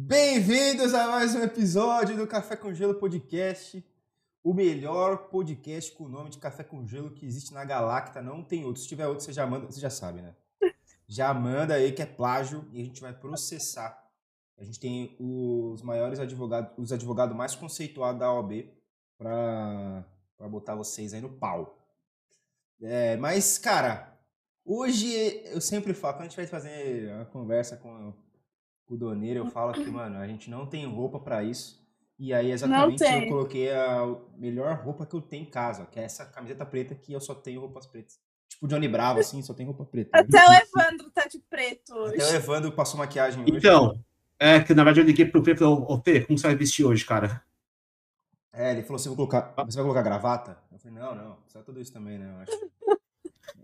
Bem-vindos a mais um episódio do Café com Gelo Podcast, o melhor podcast com o nome de Café com Gelo que existe na Galacta. Não tem outro. Se tiver outro, você já manda, você já sabe, né? Já manda aí que é plágio e a gente vai processar. A gente tem os maiores advogados, os advogados mais conceituados da OAB para botar vocês aí no pau. É, mas, cara, hoje eu sempre falo, quando a gente vai fazer uma conversa com o Doneiro, eu falo que, mano, a gente não tem roupa para isso. E aí, exatamente, eu coloquei a melhor roupa que eu tenho em casa, que é essa camiseta preta que eu só tenho roupas pretas. Tipo Johnny Bravo, assim, só tem roupa preta. Até o Evandro tá de preto hoje. Até o Evandro passou maquiagem hoje. Então, é que na verdade eu liguei pro Fê e falei, ô Fê, como você vai vestir hoje, cara? É, ele falou, você vai colocar, você vai colocar gravata? Eu falei, não, não, só tudo isso também, né, eu acho.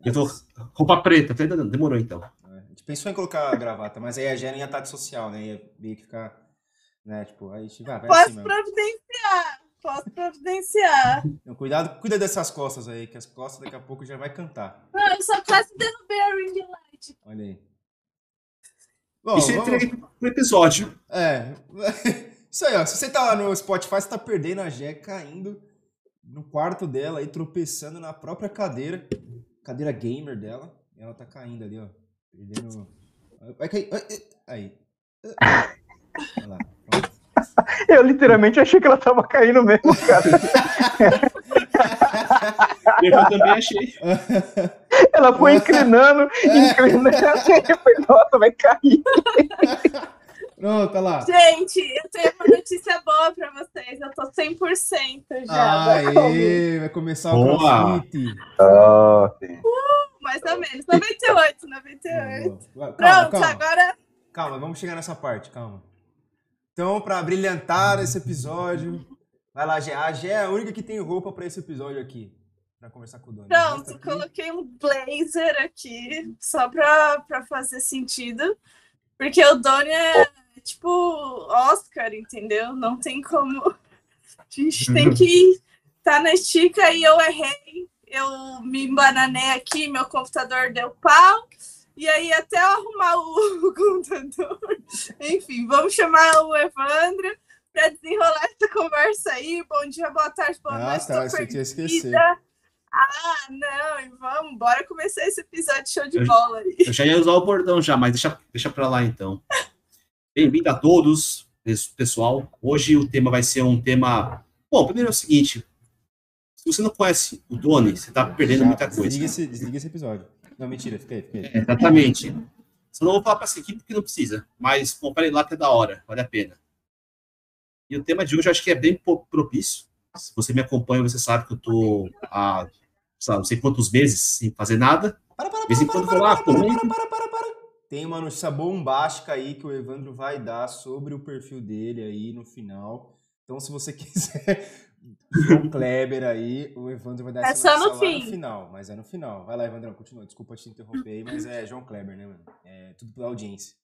Eu tô roupa preta. Eu falei, demorou então. É, a gente pensou em colocar gravata, mas aí a Gera ia estar de social, né, ia meio que ficar, né, tipo, aí a gente vai, vai Posso assim providenciar, posso providenciar. Então, cuidado, cuida dessas costas aí, que as costas daqui a pouco já vai cantar. Não, eu só quase derrubei a ring light. Olha aí. Bom, Isso vamos... é pro episódio. É. Isso aí, ó. Se você tá lá no Spotify, você tá perdendo a Jé caindo no quarto dela e tropeçando na própria cadeira. Cadeira gamer dela. Ela tá caindo ali, ó. Perdendo. Vai cair. Aí. Olha lá. Pronto. Eu literalmente achei que ela tava caindo mesmo, cara. Eu também achei. Ela foi inclinando, inclinando. Eu falei, nossa, vai cair. Pronto, tá lá. Gente, eu tenho uma notícia boa pra vocês. Eu tô 100% já. Aê, vai começar o crossfit. Ah, sim. Uh, mais ou menos. 98, 98. Calma, Pronto, calma. agora. Calma, vamos chegar nessa parte, calma. Então, pra brilhantar esse episódio, vai lá, Gé. A Gé é a única que tem roupa pra esse episódio aqui. Pra conversar com o Doni. Pronto, coloquei um blazer aqui, só pra fazer sentido. Porque o Doni é tipo Oscar, entendeu? Não tem como. A gente tem que estar na estica e eu errei. Eu me embananei aqui, meu computador deu pau. E aí, até eu arrumar o computador. Enfim, vamos chamar o Evandro para desenrolar essa conversa aí. Bom dia, boa tarde, boa Ah, noite. tá, eu tinha esquecido. Ah, não, e vamos, bora começar esse episódio show de bola aí. Eu já ia usar o bordão já, mas deixa, deixa pra lá então. Bem-vindo a todos, pes- pessoal. Hoje o tema vai ser um tema. Bom, primeiro é o seguinte: se você não conhece o Doni, você tá perdendo Já, muita coisa. Desliga esse, desliga esse episódio. Não, mentira, fica aí, fica aí. É, exatamente. Só não vou falar para essa equipe porque não precisa, mas compare lá que é da hora, vale a pena. E o tema de hoje eu acho que é bem propício. Se você me acompanha, você sabe que eu tô há lá, não sei quantos meses sem fazer nada. Para, para, De vez em para, quando para, vou lá, para, para, comento. para, para, para, para. Tem uma notícia bombástica aí que o Evandro vai dar sobre o perfil dele aí no final. Então, se você quiser João Kleber aí, o Evandro vai dar É essa só no fim. no final. Mas é no final. Vai lá, Evandrão, continua. Desculpa te interromper aí, mas é João Kleber, né, mano? É tudo pela audiência.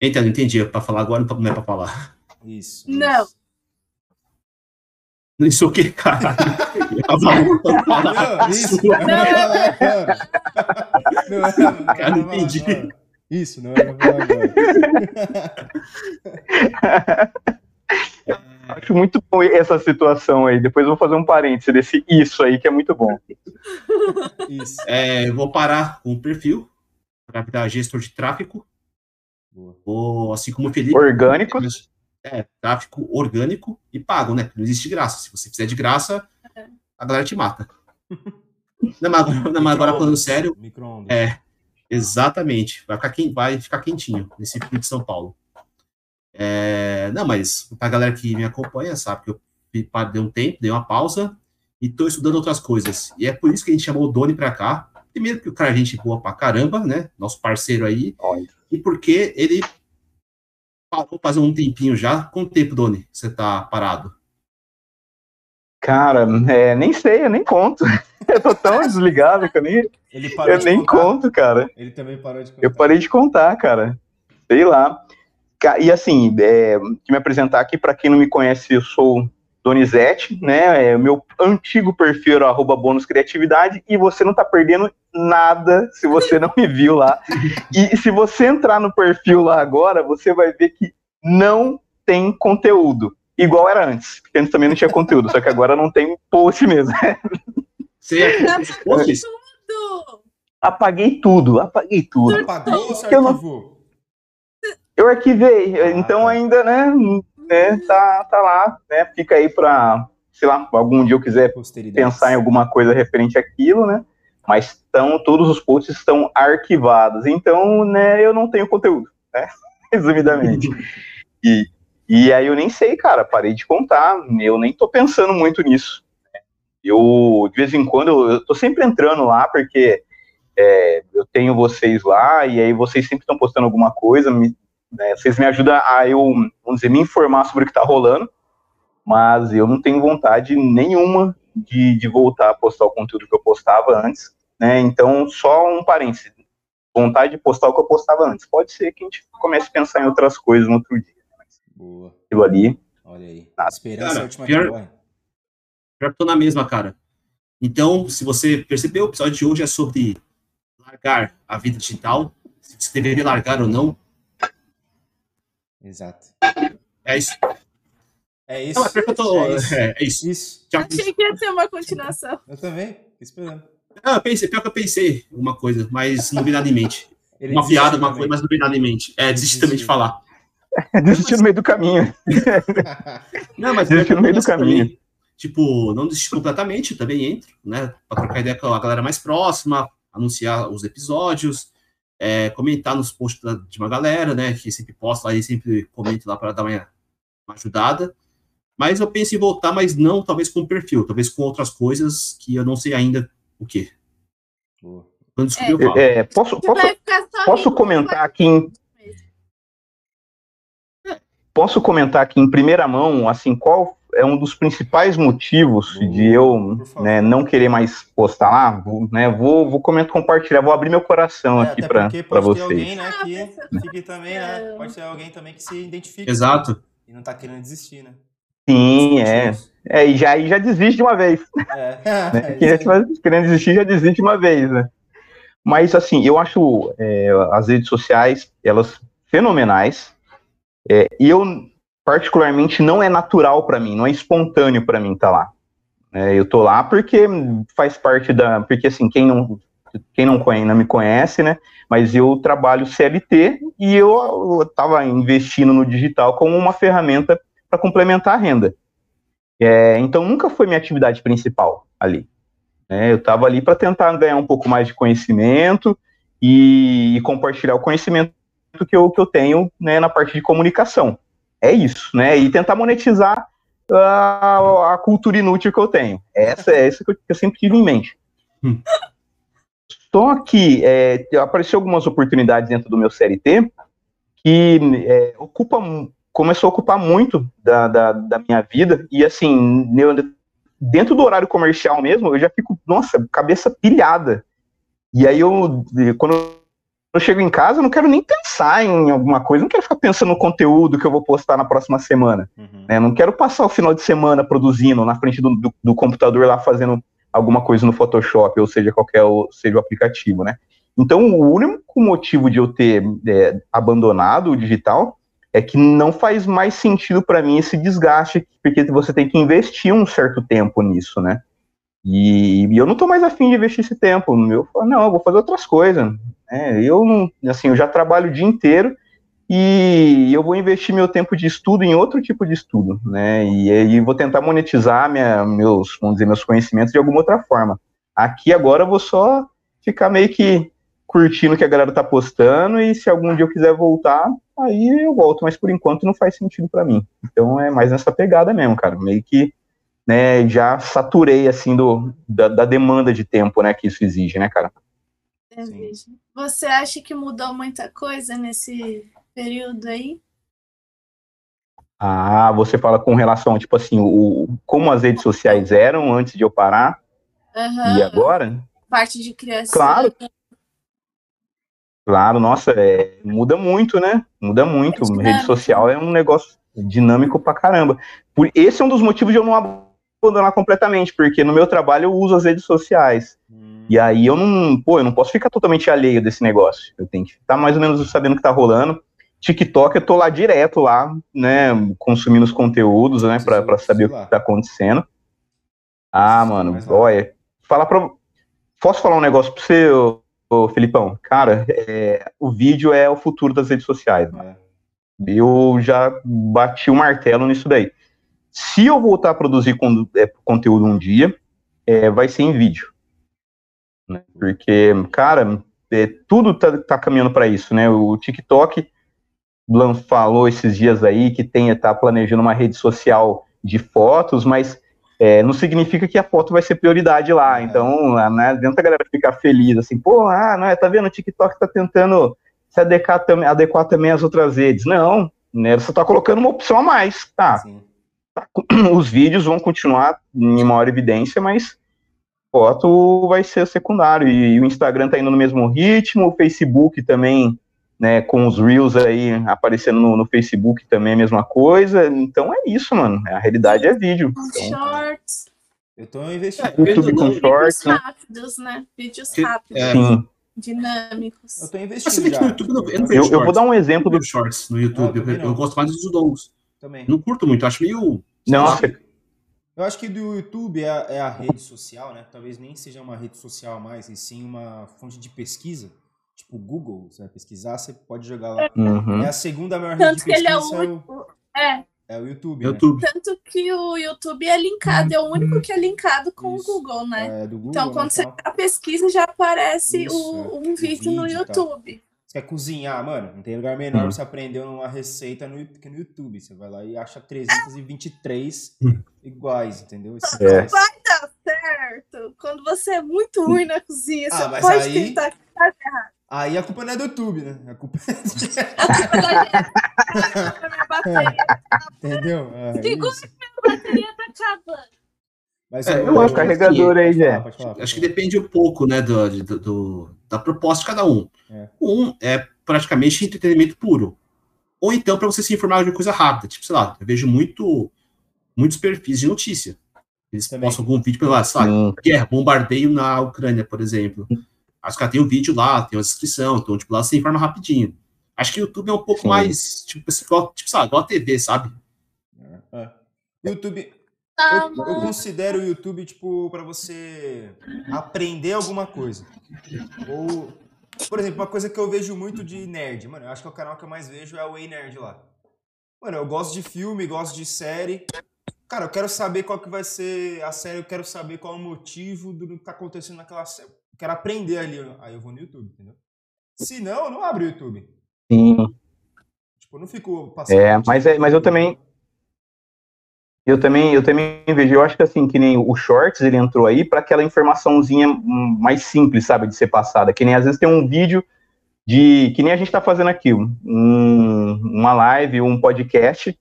Eita, não entendi. É para falar agora, não é para falar. Isso. Não. isso. Isso o que, cara? Pra. Não, isso. Não, não, não, não, Cara, não entendi. não. Isso, não era pra falar agora. Acho muito bom essa situação aí. Depois eu vou fazer um parêntese desse isso aí, que é muito bom. Isso. É, eu vou parar com o perfil para virar gestor de tráfego. Vou, assim como o Felipe. Orgânicos. É, tráfico orgânico e pago, né? Não existe graça. Se você fizer de graça, a galera te mata. Não, mas agora, não, mas agora falando sério. É. exatamente. Vai ficar, vai ficar quentinho nesse frio de São Paulo. É, não, mas pra galera que me acompanha, sabe que eu dei um tempo, dei uma pausa e tô estudando outras coisas. E é por isso que a gente chamou o Doni pra cá. Primeiro, porque o cara é gente boa pra caramba, né? Nosso parceiro aí. Olha. E porque ele parou faz um tempinho já. Quanto tempo, Doni, você tá parado? Cara, é, nem sei, eu nem conto. Eu tô tão desligado que eu nem, Ele parou eu de nem contar. conto, cara. Ele também parou de contar. Eu parei de contar, cara. Sei lá. E assim, é, me apresentar aqui, para quem não me conhece, eu sou Donizete, né? É, meu antigo perfil era arroba bônus criatividade, e você não tá perdendo nada se você não me viu lá. E se você entrar no perfil lá agora, você vai ver que não tem conteúdo. Igual era antes, porque antes também não tinha conteúdo, só que agora não tem post mesmo. Você Tá posts? tudo. apaguei tudo, apaguei tudo. Apagou ou você Que eu não-? Eu arquivei, Ah, então tá. ainda, né, né, tá, tá lá, né, fica aí pra, sei lá, algum dia eu quiser pensar em alguma coisa referente àquilo, né, mas estão, todos os posts estão arquivados, então, né, eu não tenho conteúdo, né, resumidamente. E, e aí eu nem sei, cara, parei de contar, eu nem tô pensando muito nisso. Eu, de vez em quando, eu, eu tô sempre entrando lá, porque é, eu tenho vocês lá, e aí vocês sempre estão postando alguma coisa, me- né, vocês me ajudam a eu, vamos dizer, me informar sobre o que tá rolando, mas eu não tenho vontade nenhuma de, de voltar a postar o conteúdo que eu postava antes, né, então só um parênteses, vontade de postar o que eu postava antes, pode ser que a gente comece a pensar em outras coisas no outro dia, Boa. aquilo ali, Olha aí. Nada. Esperança Cara, é a última pior-. Pior que tô na mesma, cara. Então, se você percebeu, o episódio de hoje é sobre largar a vida digital, se você deveria largar ou não. Exato. É isso. É isso. Não, é tô. É isso. É, é isso. Isso. Já, Achei que ia ter uma continuação. Eu também. Esperando. ah, pensei, pior que eu pensei uma coisa, mas não vi nada em mente. Ele uma piada, uma coisa, mas não vi nada em mente. É, desisti também de falar. desistir no meio do caminho. Não, mas Desistir no meio do caminho. também. Tipo, não desistir completamente, eu também entro, né? Pra trocar ideia com a galera mais próxima, anunciar os episódios, é, comentar nos posts de uma galera, né? Que sempre posta lá e sempre comenta lá para dar uma, uma ajudada. Mas eu penso em voltar, mas não talvez com o perfil, talvez com outras coisas que eu não sei ainda o que. Quando descobrir, eu falo. É, posso, posso, posso comentar aqui em, posso comentar aqui em primeira mão, assim, qual é um dos principais motivos de eu né, não querer mais postar lá? Vou, né, vou, vou comentar, compartilhar, vou abrir meu coração É, aqui para porque pode ter vocês. alguém, né, Ah, que fique também, né? É. Pode ter alguém também que se identifique. Exato. E não tá querendo desistir, né? Sim, é. É, e já, e já desiste de uma vez. É. né? É Quem já estiver querendo desistir, já desiste de uma vez, né? Mas, assim, eu acho é, as redes sociais, elas fenomenais. É, e eu, particularmente, não é natural para mim, não é espontâneo para mim estar lá. É, eu tô lá porque faz parte da... Porque, assim, quem não, quem não, conhece, não me conhece, né? Mas eu trabalho CLT e eu estava investindo no digital como uma ferramenta para complementar a renda. É, então, nunca foi minha atividade principal ali. né? eu estava ali para tentar ganhar um pouco mais de conhecimento e, e compartilhar o conhecimento que eu, que eu tenho né, na parte de comunicação. É isso, né? E tentar monetizar a, a cultura inútil que eu tenho. Essa é essa que eu, que eu sempre tive em mente. Hum. Só que é, apareceu algumas oportunidades dentro do meu CLT que é, ocupa, começou a ocupar muito da, da, da minha vida, e assim, eu, dentro do horário comercial mesmo, eu já fico, nossa, cabeça pilhada. E aí eu, quando eu chego em casa, eu não quero nem pensar em alguma coisa, não quero ficar pensando no conteúdo que eu vou postar na próxima semana. Uhum. né? Não quero passar o final de semana produzindo na frente do, do, do computador lá fazendo alguma coisa no Photoshop, ou seja, qualquer seja o aplicativo, né? Então, o único motivo de eu ter é, abandonado o digital é que não faz mais sentido para mim esse desgaste, porque você tem que investir um certo tempo nisso, né? E, e eu não tô mais afim de investir esse tempo. Eu falo, não, eu vou fazer outras coisas. Né? eu assim, eu já trabalho o dia inteiro e eu vou investir meu tempo de estudo em outro tipo de estudo, né? E aí vou tentar monetizar minha, meus, vamos dizer, meus conhecimentos de alguma outra forma. Aqui agora eu vou só ficar meio que curtindo o que a galera tá postando e se algum dia eu quiser voltar, aí eu volto, mas por enquanto não faz sentido para mim. Então é mais nessa pegada mesmo, cara, meio que né, já saturei assim do da, da demanda de tempo, né, que isso exige, né, cara? É, Sim. Você acha que mudou muita coisa nesse período aí? Ah, você fala com relação, tipo assim, o, como as redes sociais eram antes de eu parar Aham. e agora? Parte de criação. Claro. Claro, nossa, é, muda muito, né? Muda muito. É. Rede social é um negócio dinâmico pra caramba. Por, esse é um dos motivos de eu não abandonar completamente, porque no meu trabalho eu uso as redes sociais. E aí eu não, pô, eu não posso ficar totalmente alheio desse negócio. Eu tenho que estar mais ou menos sabendo o que tá rolando. TikTok, eu tô lá direto lá, né, consumindo os conteúdos, né, pra, pra saber o que tá acontecendo. Ah, mano, olha, falar pra... Posso falar um negócio pra você, ô, ô Felipão? Cara, é, o vídeo é o futuro das redes sociais, mano. É. Eu já bati o martelo nisso daí. Se eu voltar a produzir é, conteúdo um dia, é, vai ser em vídeo. Né? Porque, cara, é, tudo tá, tá caminhando para isso, né? O TikTok, falou esses dias aí que tem, tá planejando uma rede social de fotos, mas é, não significa que a foto vai ser prioridade lá. É. Então, não adianta a galera ficar feliz, assim, pô, ah, não, é, tá vendo, o TikTok tá tentando se adequar, tam- adequar também às outras redes. Não, né, você tá colocando uma opção a mais, tá? Sim. Os vídeos vão continuar em maior evidência, mas foto vai ser secundário. E, o Instagram tá indo no mesmo ritmo, o Facebook também, né, com os Reels aí aparecendo no, no Facebook também é a mesma coisa. Então é isso, mano. A realidade é vídeo. Então, Shorts. Eu tô investindo. É, YouTube com Vídeos shorts, Vídeos né? rápidos, né? Vídeos rápidos, é. Sim. dinâmicos. Eu tô investindo você vê que já. no YouTube não- eu não Eu, vejo eu vou dar um exemplo do. shorts no YouTube. eu eu, gosto mais dos longos. Também. Não curto muito, eu acho meio. Não, você- Eu acho que do YouTube é a, é a rede social, né? Talvez nem seja uma rede social mais, e sim uma fonte de pesquisa. Tipo, o Google, você vai pesquisar, você pode jogar lá. Uhum. É a segunda maior rede Tanto de que ele é o pesquisa, é. É, é o YouTube, né? YouTube. tanto que o YouTube é linkado, é o único que é linkado com Isso. o Google, né? É, do Google, Então, né, quando você tal. a pesquisa já aparece Isso, o- é. um vídeo no vídeo tal. YouTube. Você quer cozinhar, mano? Não tem lugar menor Hum. pra você aprender uma receita no, que no YouTube. Você vai lá e acha 323 Hum. iguais, entendeu? Esses É. Vai dar certo. Quando você é muito ruim na cozinha, Ah, você mas pode aí- tentar. Aí a culpa não é do YouTube, né? A culpa é minha bateria, Entendeu? É, Segura isso. minha bateria tá acabando. Mas É, eu, eu O acho que- carregador aí, pode Acho que falar. depende um pouco, né, do, do- do- da proposta de cada um. É. Um é praticamente entretenimento puro. Ou então para você se informar de uma coisa rápida. Tipo, sei lá, eu vejo muito, muitos perfis de notícia. Eles Também. postam algum vídeo pela, sei lá, guerra, bombardeio na Ucrânia, por exemplo. Aí os caras têm um vídeo lá, tem uma descrição, então, tipo, lá você informa rapidinho. Acho que o YouTube é um pouco Sim. mais, tipo, tipo, sabe, igual a TV, sabe? É. YouTube, Ah, eu, eu mano. considero o YouTube, tipo, pra você aprender alguma coisa. Ou, por exemplo, uma coisa que eu vejo muito de nerd, mano, eu acho que é o canal que eu mais vejo é o Ei Nerd lá. Mano, eu gosto de filme, gosto de série. Cara, eu quero saber qual que vai ser a série, eu quero saber qual é o motivo do que tá acontecendo naquela série. Eu quero aprender ali, aí eu vou no YouTube, entendeu? Se não, eu não abro o YouTube. Sim. Tipo, eu não fico passando. É, mas, é, mas eu também. Eu também, eu também vejo, eu acho que assim, que nem o Shorts, ele entrou aí para aquela informaçãozinha mais simples, sabe, de ser passada. Que nem às vezes tem um vídeo de. Que nem a gente tá fazendo aqui, um, uma live, um podcast,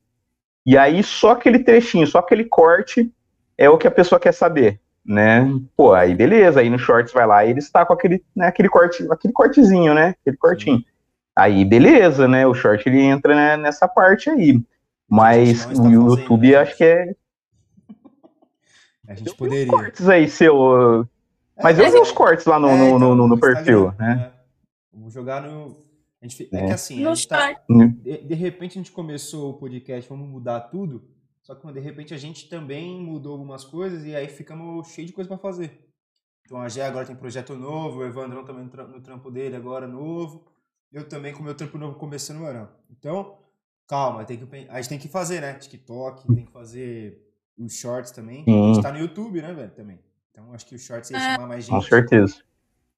e aí só aquele trechinho, só aquele corte é o que a pessoa quer saber, né? Pô, aí beleza, aí no Shorts vai lá e ele está com aquele, né, aquele corte, aquele cortezinho, né? Aquele cortinho. Aí beleza, né? O short ele entra né, nessa parte aí. Mas o YouTube né, acho que é A gente Tem uns poderia. cortes aí, seu. Mas eu vi os cortes lá no, É, no, então, no, no no perfil, né? é. Vou jogar no. A gente, é. É. que assim, a No gente tá, short. de, de repente a gente começou o podcast, vamos mudar tudo. Só que de repente a gente também mudou algumas coisas e aí ficamos cheio de coisa pra fazer. Então a Gé agora tem projeto novo, o Evandrão também no tra- no trampo dele agora novo. Eu também com o meu trampo novo começando ano. Então, calma, tem que, a gente tem que fazer, né? TikTok, tem que fazer os shorts também. A Sim. gente tá no YouTube, né, velho? Também. Então acho que os shorts ia É. chamar mais gente. Com certeza.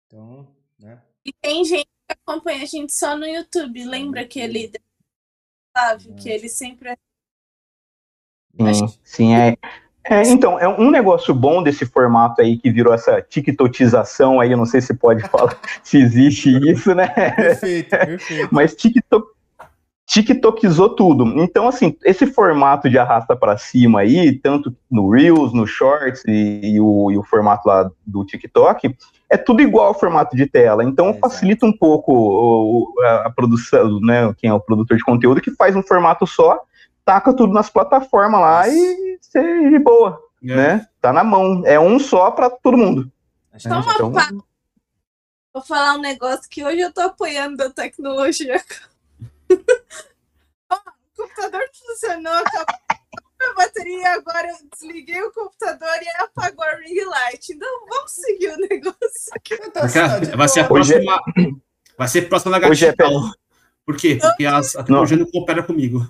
Então, né? E tem gente que acompanha a gente só no YouTube. Lembra aquele Flávio, que ele sempre é Sim, sim, é. É, então, é um negócio bom desse formato aí que virou essa tiktokização aí, eu não sei se pode falar, se existe isso, né? Perfeito, perfeito. Mas TikTok, TikTokizou tudo. Então, assim, esse formato de arrasta para cima aí, tanto no Reels, no Shorts e, e o, e o formato lá do TikTok, é tudo igual ao formato de tela. Então, É, facilita um pouco o- a, a produção, né? Quem é o produtor de conteúdo, que faz um formato só, taca tudo nas plataformas lá e ser de boa, É. né? Tá na mão. É um só para todo mundo. Então. Vou falar um negócio que hoje eu tô apoiando a tecnologia. funcionou, acabou a bateria, agora eu desliguei o computador e apagou a ring light. Então vamos seguir o negócio aqui. Tá de vai ser a. Hoje é- próxima. Vai ser a próxima é lagartixa. Por quê? Porque as, a tecnologia não coopera comigo.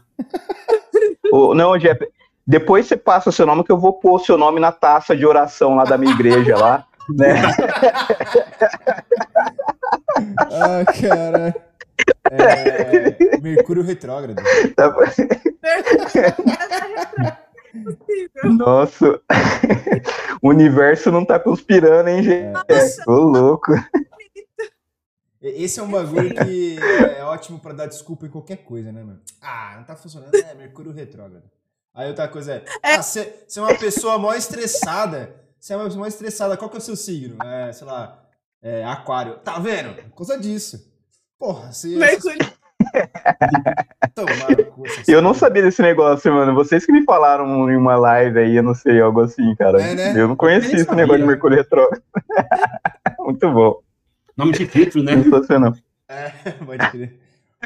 Ô, não, Jeff, depois você passa o seu nome que eu vou pôr o seu nome na taça de oração lá da minha igreja lá, né? Ah, cara. É, Mercúrio retrógrado. Tá bom. Nossa, o universo não tá conspirando, hein, gente? Ô, louco. Esse é um bagulho que é ótimo pra dar desculpa em qualquer coisa, né, mano? Ah, não tá funcionando. É, Mercúrio retrógrado. Aí outra coisa é. Ah, você você é uma pessoa mó estressada. Você é uma pessoa mó estressada. Qual que é o seu signo? É, sei lá. É, aquário. Tá vendo? Por causa disso. Porra. Mercúrio. Essas Eu não sabia desse negócio, mano. Vocês que me falaram em uma live aí, eu não sei, algo assim, cara. É, né? Eu não conhecia esse negócio de Mercúrio Retrógrado. Muito bom. Nome de filtro, né? Sensacional. É, pode crer.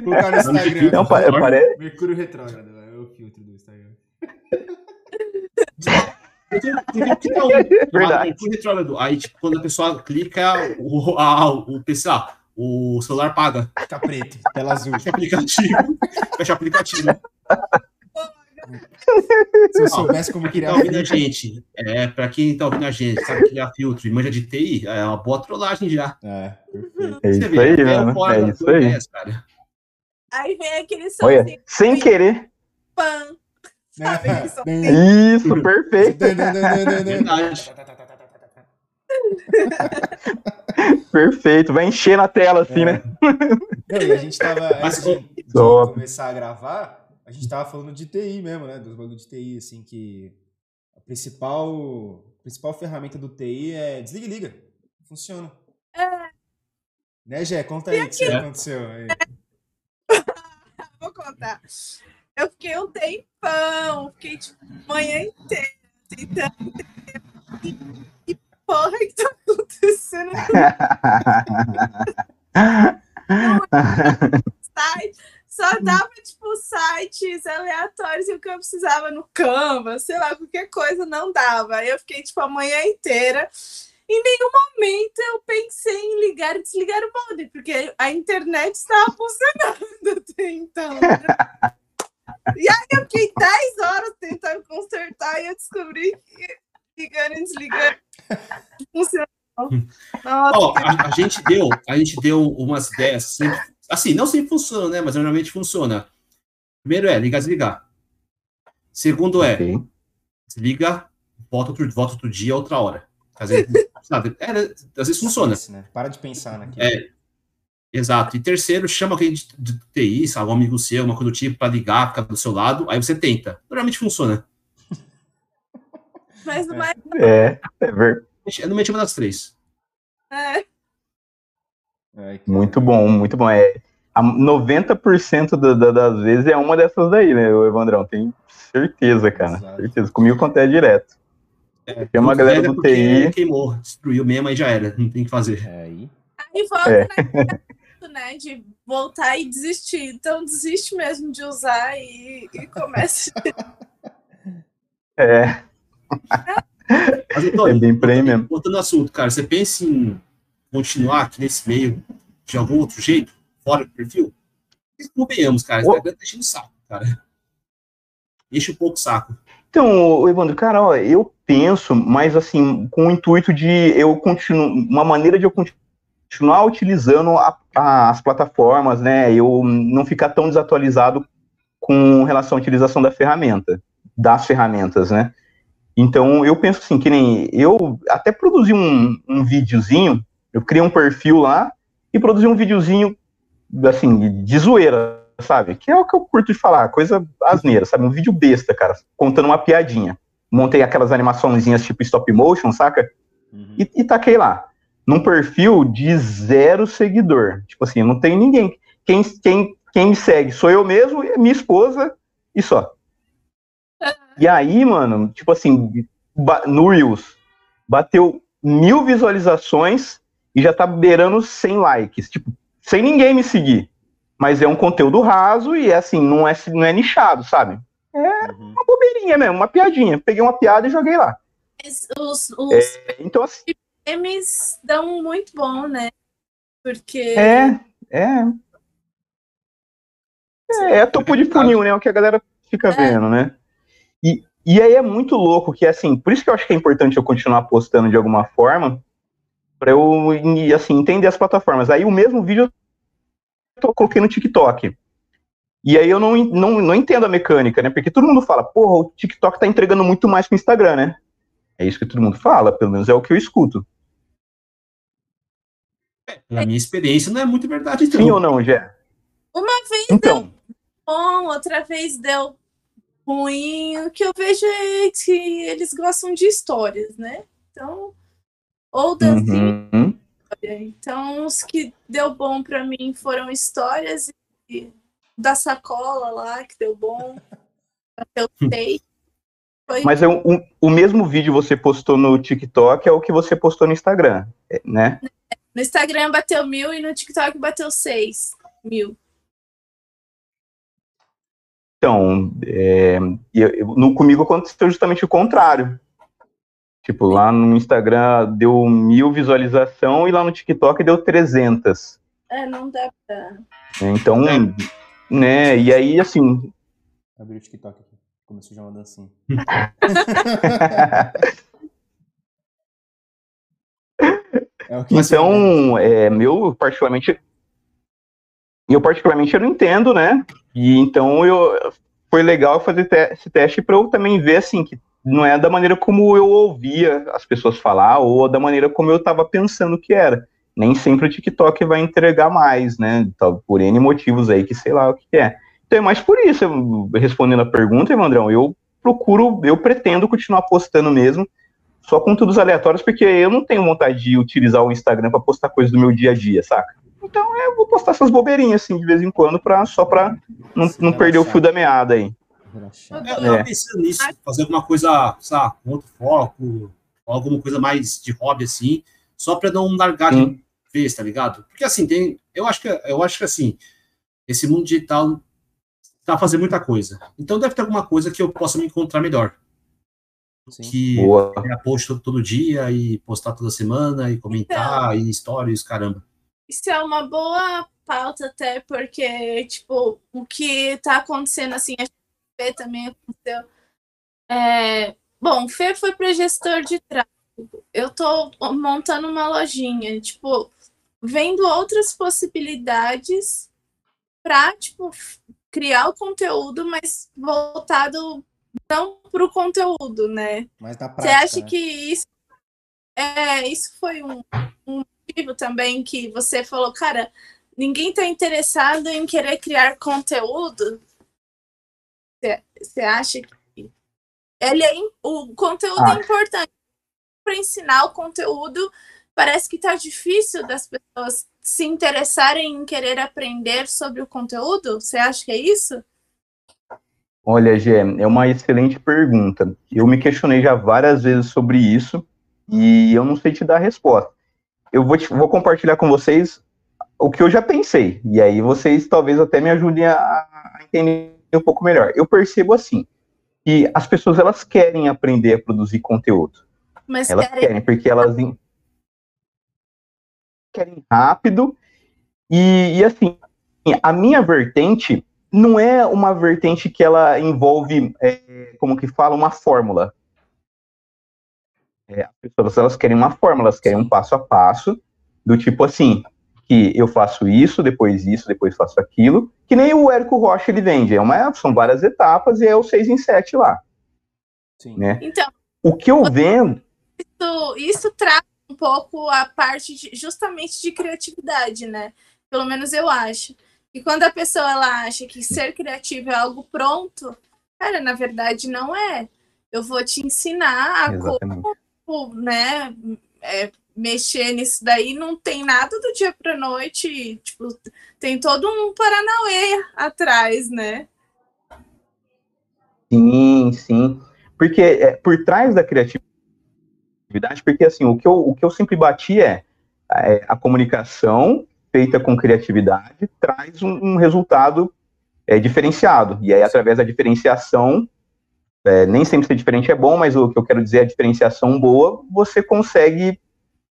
Colocar no Instagram. Não, pa- parece. Mercúrio retrógrado. É o filtro do Instagram. Verdade. Ah, retrógrado. Aí, tipo, quando a pessoa clica, o, a, o PC, o celular paga. Fica preto, tela azul. Fecha o aplicativo. Fecha o aplicativo. Se eu soubesse como criar Tá ouvindo a gente? É, pra quem tá ouvindo a gente, sabe criar filtro e manja de TI, é uma boa trollagem já. É, perfeito. É Você isso vê, aí, fora É isso aí. ideias, cara. Aí vem aquele Olha, somzinho sem querer. que som Isso, perfeito, Verdade. perfeito. Vai encher na tela assim, né? Não, e a gente tava, Mas, antes de, de começar a gravar, a gente tava falando de TI mesmo, né? Dos bagulhos de TI, assim, que a principal, a principal ferramenta do TI é desliga e liga. Funciona. É. Né, Gé? Conta aí o que que aconteceu. Aí. Vou contar. Eu fiquei um tempão, fiquei tipo manhã inteira tentando entender porra que tá acontecendo site. Só dava, tipo, sites aleatórios e o que eu precisava no Canva, sei lá, qualquer coisa não dava. Aí eu fiquei, tipo, a manhã inteira. Em nenhum momento eu pensei em ligar e desligar o modem, porque a internet estava funcionando até então. né? E aí eu fiquei 10 horas tentando consertar e eu descobri que ligando e desligando funcionou. Nossa, Ó, a, a gente deu, a gente deu umas ideias, sempre- assim, não sempre funciona, né? Mas normalmente funciona. Primeiro é ligar, desligar. Segundo é, Ok. desliga, volta outro, volta outro dia, outra hora. Às vezes, sabe? É, né? às vezes funciona. Né? Para de pensar naquilo. É. Exato. E terceiro, chama alguém de, de TI, sabe, um amigo seu, uma coisa do tipo, para ligar, ficar do seu lado, aí você tenta. Normalmente funciona. Mas o mais É, é ver- É normalmente uma das três. é, muito bom, muito bom. É, a 90% da- da- das vezes é uma dessas daí, né, o Evandrão? Tenho certeza, cara. Exato. Certeza. Comigo acontece direto. Tem uma Não galera do TI. Queimou, destruiu mesmo, aí já era. Não tem o que fazer. É aí. aí volta É. né, de voltar e desistir. Então desiste mesmo de usar e, e começa. É, Mas, Antônio, é bem mesmo. voltando ao assunto, cara, você pensa em continuar aqui nesse meio de algum outro jeito, fora do perfil? Convenhamos, cara. Ô. Instagram tá enchendo o saco, cara. Enche um pouco o saco. Então, Evandro, cara, ó, eu penso, mas assim, com o intuito de eu continuar, uma maneira de eu continuar utilizando a- a- as plataformas, né? Eu não ficar tão desatualizado com relação à utilização da ferramenta, das ferramentas, né? Então, eu penso assim, que nem eu até produzi um, um videozinho, eu criei um perfil lá e produzi um videozinho, assim, de zoeira, sabe? Que é o que eu curto de falar, coisa asneira, sabe? Um vídeo besta, cara, contando uma piadinha. Montei aquelas animaçõezinhas tipo stop motion, saca? Uhum. E, e taquei lá. Num perfil de zero seguidor. Tipo assim, não tem ninguém. Quem, quem, quem me segue sou eu mesmo, e minha esposa e só. E aí, mano, tipo assim, no Reels, bateu mil visualizações e já tá beirando 100 likes. Tipo, sem ninguém me seguir. Mas é um conteúdo raso e, assim, não é, não é nichado, sabe? É é uhum. uma bobeirinha mesmo, uma piadinha. Peguei uma piada e joguei lá. Os, os é, então, assim, memes dão muito bom, né? Porque. É, é. É, é topo de funil, né? O que a galera fica é. vendo, né? E, e aí é muito louco que, assim, por isso que eu acho que é importante eu continuar postando de alguma forma, para eu, assim, entender as plataformas. Aí o mesmo vídeo eu coloquei no TikTok. E aí eu não, não, não entendo a mecânica, né? Porque todo mundo fala, porra, o TikTok tá entregando muito mais que o Instagram, né? É isso que todo mundo fala, pelo menos é o que eu escuto. É, na minha experiência, não é muito verdade, então. Sim ou não, Gé? Uma vez então. deu bom, outra vez deu ruim. O que eu vejo é que eles gostam de histórias, né? Então, ou dancinha. Uhum. Então, os que deu bom para mim foram histórias e da sacola lá, que deu bom. Eu sei. Foi... Mas é um, um, o mesmo vídeo você postou no TikTok é o que você postou no Instagram, né? No Instagram bateu mil e no TikTok bateu seis mil. Então, é, eu, no, comigo aconteceu justamente o contrário. Tipo, lá no Instagram deu mil visualização e lá no TikTok deu 300. É, não dá pra... Então, é. né, e aí, assim... Abri o TikTok aqui, começou já uma dancinha. é então, é, meu, particularmente... Eu, particularmente, eu não entendo, né? E então, eu... Foi legal fazer te esse teste para eu também ver, assim, que não é da maneira como eu ouvia as pessoas falar ou da maneira como eu estava pensando que era. Nem sempre o TikTok vai entregar mais, né? Por N motivos aí que sei lá o que é. Então é mais por isso, respondendo a pergunta, Evandrão, eu procuro, eu pretendo continuar postando mesmo, só conteúdos aleatórios, porque eu não tenho vontade de utilizar o Instagram para postar coisas do meu dia a dia, saca? Então eu vou postar essas bobeirinhas assim de vez em quando, pra, só para não, não perder o fio da meada aí. É, eu tava pensando nisso, fazer alguma coisa, sabe, com outro foco, alguma coisa mais de hobby assim, só para não largar de vez, tá ligado? Porque assim, tem, eu acho que eu acho que assim, esse mundo digital tá fazendo muita coisa. Então deve ter alguma coisa que eu possa me encontrar melhor. Sim. Que Boa. é post todo, todo, dia e postar toda semana e comentar então, e stories, caramba. Isso é uma boa pauta até porque tipo, o que tá acontecendo assim, Fê também aconteceu. É, bom, o Fê foi para gestor de tráfego. Eu estou montando uma lojinha, tipo, vendo outras possibilidades para, tipo, criar o conteúdo, mas voltado não para o conteúdo, né? Mas na prática, Você acha né? que isso é isso foi um, um motivo também que você falou, cara, ninguém está interessado em querer criar conteúdo? Você acha que ele é, o conteúdo é ah. é importante para ensinar o conteúdo? Parece que está difícil das pessoas se interessarem em querer aprender sobre o conteúdo. Você acha que é isso? Olha, Gê, é uma excelente pergunta. Eu me questionei já várias vezes sobre isso e eu não sei te dar a resposta. Eu vou, te, vou compartilhar com vocês o que eu já pensei, e aí vocês talvez até me ajudem a, entender um pouco melhor. Eu percebo assim que as pessoas elas querem aprender a produzir conteúdo. Mas elas querem, querem porque elas querem rápido e, e assim a minha vertente não é uma vertente que ela envolve, é, como que fala, uma fórmula. É, as pessoas elas querem uma fórmula, elas querem um passo a passo, do tipo assim, que eu faço isso, depois isso, depois faço aquilo, que nem o Érico Rocha ele vende, é uma, são várias etapas e é o 6 em 7 lá. Sim. Né? Então, o que eu vendo... Isso, isso traz um pouco a parte de, justamente de criatividade, né? Pelo menos eu acho. E quando a pessoa ela acha que ser criativo é algo pronto, cara, na verdade não é. Eu vou te ensinar a Exatamente. como, né, é, mexer nisso daí não tem nada do dia para noite, tipo, tem todo um Paranauê atrás, né? Sim, sim. Porque é, por trás da criatividade, porque assim, o que eu, o que eu sempre bati é, é a comunicação feita com criatividade traz um, um resultado é, diferenciado. E aí, através da diferenciação, é, nem sempre ser diferente é bom, mas o que eu quero dizer é a diferenciação boa, você consegue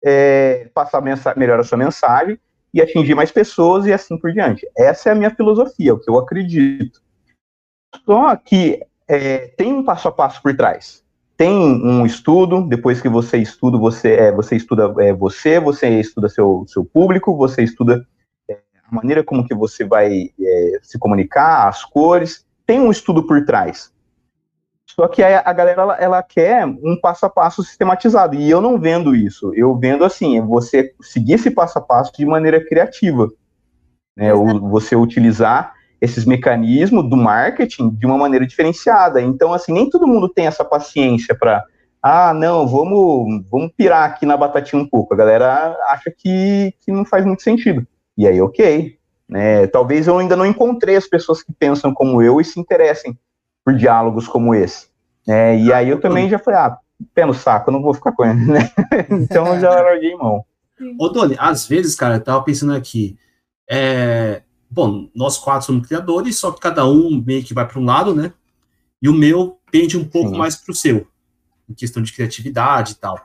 é, passar melhor a sua mensagem e atingir mais pessoas e assim por diante. Essa é a minha filosofia, o que eu acredito. Só que é, tem um passo a passo por trás. Tem um estudo, depois que você estuda, você, é, você estuda é, você, você estuda seu, seu público, você estuda é, a maneira como que você vai é, se comunicar, as cores, tem um estudo por trás. Só que a, galera ela, ela, quer um passo a passo sistematizado e eu não vendo isso. Eu vendo assim, você seguir esse passo a passo de maneira criativa, né? Ou você utilizar esses mecanismos do marketing de uma maneira diferenciada. Então, assim, nem todo mundo tem essa paciência para, ah, não, vamos, vamos pirar aqui na batatinha um pouco. A galera acha que, que não faz muito sentido. E aí, ok. Né? Talvez eu ainda não encontrei as pessoas que pensam como eu e se interessem por diálogos como esse. É, e aí eu também já falei, ah, pé no saco, eu não vou ficar com ele, né? então eu já larguei mão. Ô, Doni, às vezes, cara, eu tava pensando aqui, é, bom, nós quatro somos criadores, só que cada um meio que vai para um lado, né? E o meu pende um pouco Sim. mais para o seu, em questão de criatividade e tal.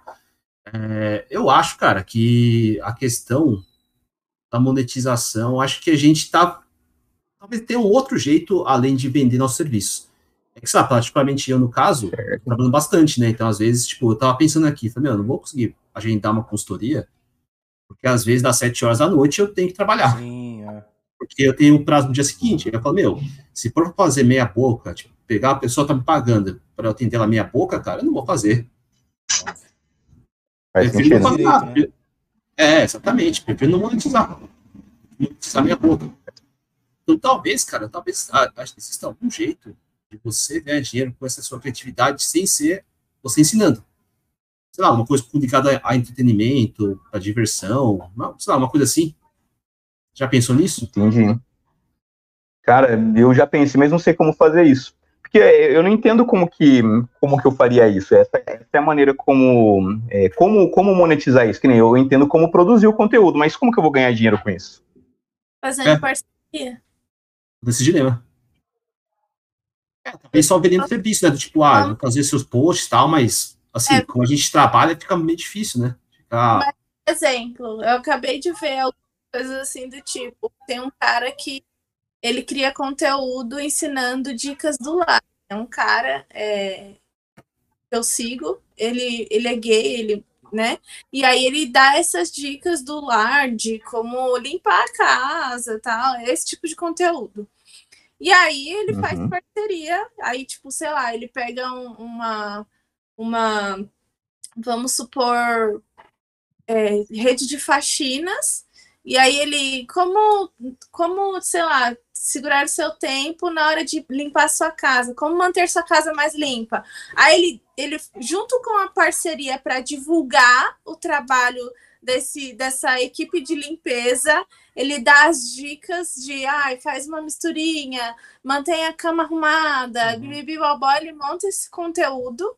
É, eu acho, cara, que a questão da monetização, acho que a gente tá. Talvez tenha um outro jeito além de vender nosso serviço. É que, sabe, particularmente eu, no caso, trabalhando bastante, né? Então, às vezes, tipo, eu tava pensando aqui, falei, meu, eu não vou conseguir agendar uma consultoria, porque às vezes, das sete horas da noite, eu tenho que trabalhar. Sim, é. Porque eu tenho um prazo no dia seguinte. Eu falo, meu, se for fazer meia boca, tipo, pegar a pessoa tá me pagando para eu atender ela meia boca, cara, eu não vou fazer. Faz prefiro não pagar. Né? É, exatamente. Prefiro não monetizar. Monetizar minha boca. Então, talvez, cara, talvez acho que exista algum jeito de você ganhar dinheiro com essa sua criatividade sem ser você ensinando. Sei lá, uma coisa ligada a entretenimento, a diversão, uma, sei lá, uma coisa assim. Já pensou nisso? Entendi. Cara, eu já pensei, mas não sei como fazer isso. Porque eu não entendo como que, como que eu faria isso. Essa, essa é a maneira como, é, como, como monetizar isso. Que nem eu entendo como produzir o conteúdo, mas como que eu vou ganhar dinheiro com isso? Fazendo é. parceria. Desse dilema. É, talvez só vendendo serviço, né? Do tipo, ah, fazer seus posts e tal, mas assim, é. como a gente trabalha, fica meio difícil, né? Fica... Mas, exemplo, eu acabei de ver coisas assim do tipo, tem um cara que ele cria conteúdo ensinando dicas do lar. É um cara é, que eu sigo, ele, ele é gay, ele, né? E aí ele dá essas dicas do lar, de como limpar a casa, tal, esse tipo de conteúdo. E aí ele uhum. faz parceria, aí, tipo, sei lá, ele pega um, uma, uma, vamos supor, é, rede de faxinas, e aí ele, como, como, sei lá, segurar o seu tempo na hora de limpar a sua casa, como manter sua casa mais limpa. Aí ele, ele junto com a parceria para divulgar o trabalho desse, dessa equipe de limpeza, ele dá as dicas de ah, faz uma misturinha, mantém a cama arrumada, uhum. ele monta esse conteúdo.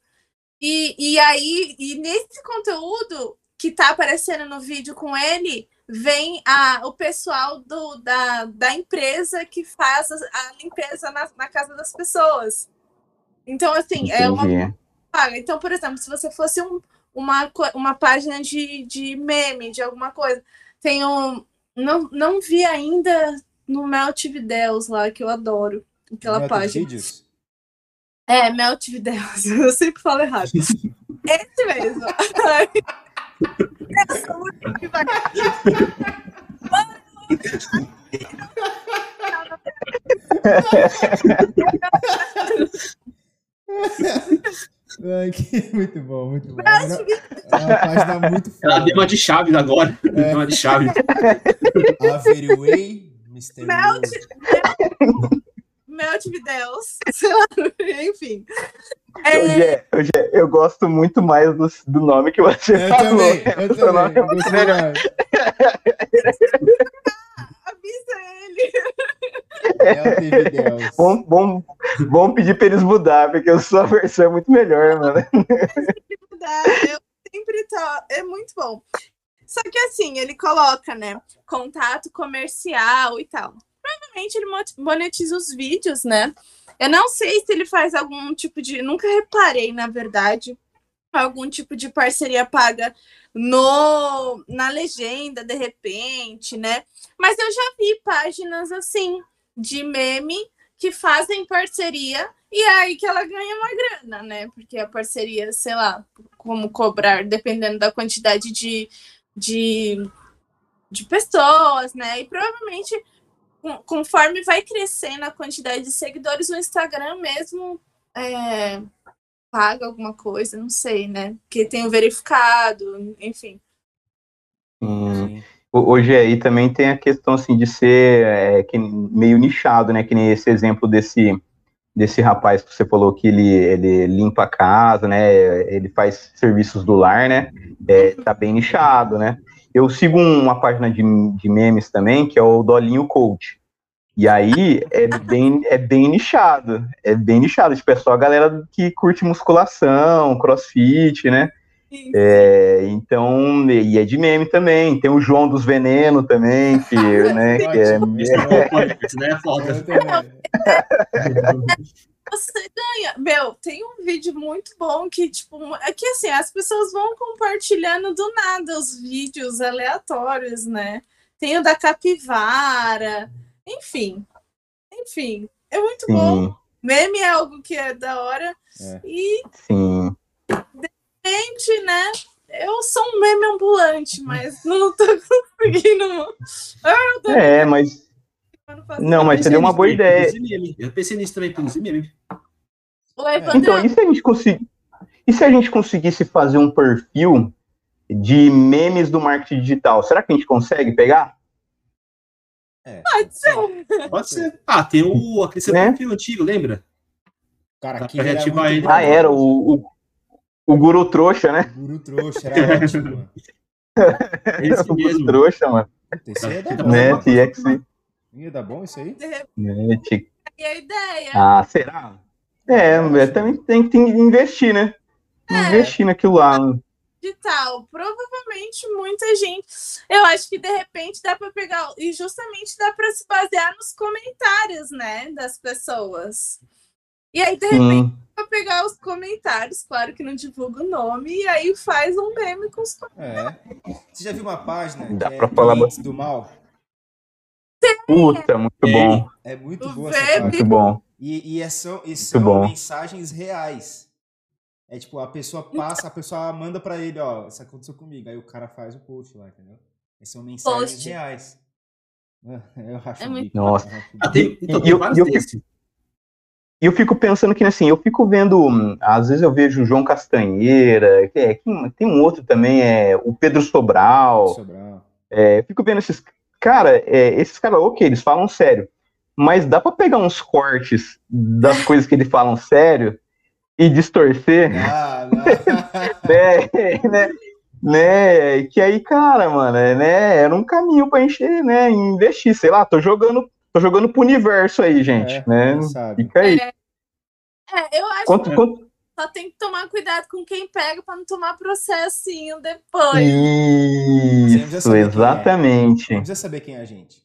E, e aí, e nesse conteúdo que tá aparecendo no vídeo com ele, vem a, o pessoal do, da, da empresa que faz a, a limpeza na, na, casa das pessoas. Então, assim, Entendi. é uma. Então, por exemplo, se você fosse um, uma, uma página de, de meme, de alguma coisa. Tem um. Não, não vi ainda no Melt Videos lá, que eu adoro. Aquela Melt página. Videos? É, Melt Videos. Eu sempre falo errado. Esse mesmo. eu sou muito devagar. Ai, que, muito bom, muito bom. É uma, é página muito foda. Ela deu uma de chaves agora. É. Deu uma de chaves. Averyway, Mr. Melt, Melt Videos. Enfim. É... Hoje, eu gosto muito mais do, do nome que você eu falou. Também, eu o também, nome é muito melhor. Avisa ele. É vamos, vamos, vamos pedir para eles mudar, porque a sua versão é muito melhor, mano. Eu sempre tô. É muito bom. Só que assim, ele coloca, né? Contato comercial e tal. Provavelmente ele monetiza os vídeos, né? Eu não sei se ele faz algum tipo de. Nunca reparei, na verdade, algum tipo de parceria paga no na legenda, de repente, né? Mas eu já vi páginas assim de meme que fazem parceria e é aí que ela ganha uma grana, né? Porque a parceria, sei lá, como cobrar, dependendo da quantidade de, de, de pessoas, né? E provavelmente, conforme vai crescendo a quantidade de seguidores, o Instagram mesmo é, paga alguma coisa, não sei, né? Porque tem o verificado, enfim. Hoje aí também tem a questão assim de ser é, que, meio nichado, né? Que nem esse exemplo desse desse rapaz que você falou que ele, ele limpa a casa, né? Ele faz serviços do lar, né? É, tá bem nichado, né? Eu sigo uma página de, de memes também, que é o Dolinho Coach. E aí é bem, é bem nichado, é bem nichado. Tipo, é só a galera que curte musculação, crossfit, né? É, então, e é de meme também. Tem o João dos Veneno também, que, né, que é. é foda. Você ganha. Meu, tem um vídeo muito bom que, tipo, é que assim, as pessoas vão compartilhando do nada os vídeos aleatórios, né? Tem o da capivara, enfim. Enfim, é muito Sim. bom. Meme é algo que é da hora. É. E Sim. Repente, né? Eu sou um meme ambulante, mas não tô conseguindo. Ah, tô... É, mas. Não, mas seria uma boa ideia. Eu pensei nisso também, produzir meme. Então, e se a gente conseguir. E se a gente conseguisse fazer um perfil de memes do marketing digital? Será que a gente consegue pegar? É. Pode ser. Pode ser. Ah, tem o, aquele seu né? perfil antigo, lembra? Cara, aqui era muito Ah, era o, o, o Guru Trouxa, né? O Guru Trouxa, era ótimo, mano. Esse o mesmo. Guru Trouxa, mano. Esse ia dar bom. Né, TX. Ia dar bom isso aí? Né, E a ideia? Ah, será? É, também tem que investir, né? É. Investir naquilo lá. Né? digital. Provavelmente muita gente. Eu acho que de repente dá para pegar e justamente dá para se basear nos comentários, né, das pessoas. E aí de repente hum. para pegar os comentários, claro que não divulga o nome e aí faz um meme com os comentários. É. Você já viu uma página dá para é falar do mal? Puta, muito bom. É muito boa essa página. Muito bom. E, e, é são, e são mensagens reais. É tipo, a pessoa passa, a pessoa manda pra ele, ó, isso aconteceu comigo. Aí o cara faz o post lá, entendeu? Essas são mensagens post. reais. Eu acho é muito... Nossa. Ah, tem, então, e, eu, eu, fico, eu fico pensando que, assim, eu fico vendo, às vezes eu vejo o João Castanheira, é, tem um outro também, é o Pedro Sobral. Sobral. É, eu fico vendo esses, cara, é, esses caras, ok, eles falam sério, mas dá para pegar uns cortes das coisas que eles falam sério e distorcer. Ah, não. né, né, né, que aí, cara, mano, é, né, era um caminho pra encher, né, investir, sei lá, tô jogando, tô jogando pro universo aí, gente, é, né, fica aí. É, é, eu acho quanto, que quanto... só tem que tomar cuidado com quem pega pra não tomar processinho depois. Isso, é. exatamente. Não precisa saber quem é a gente.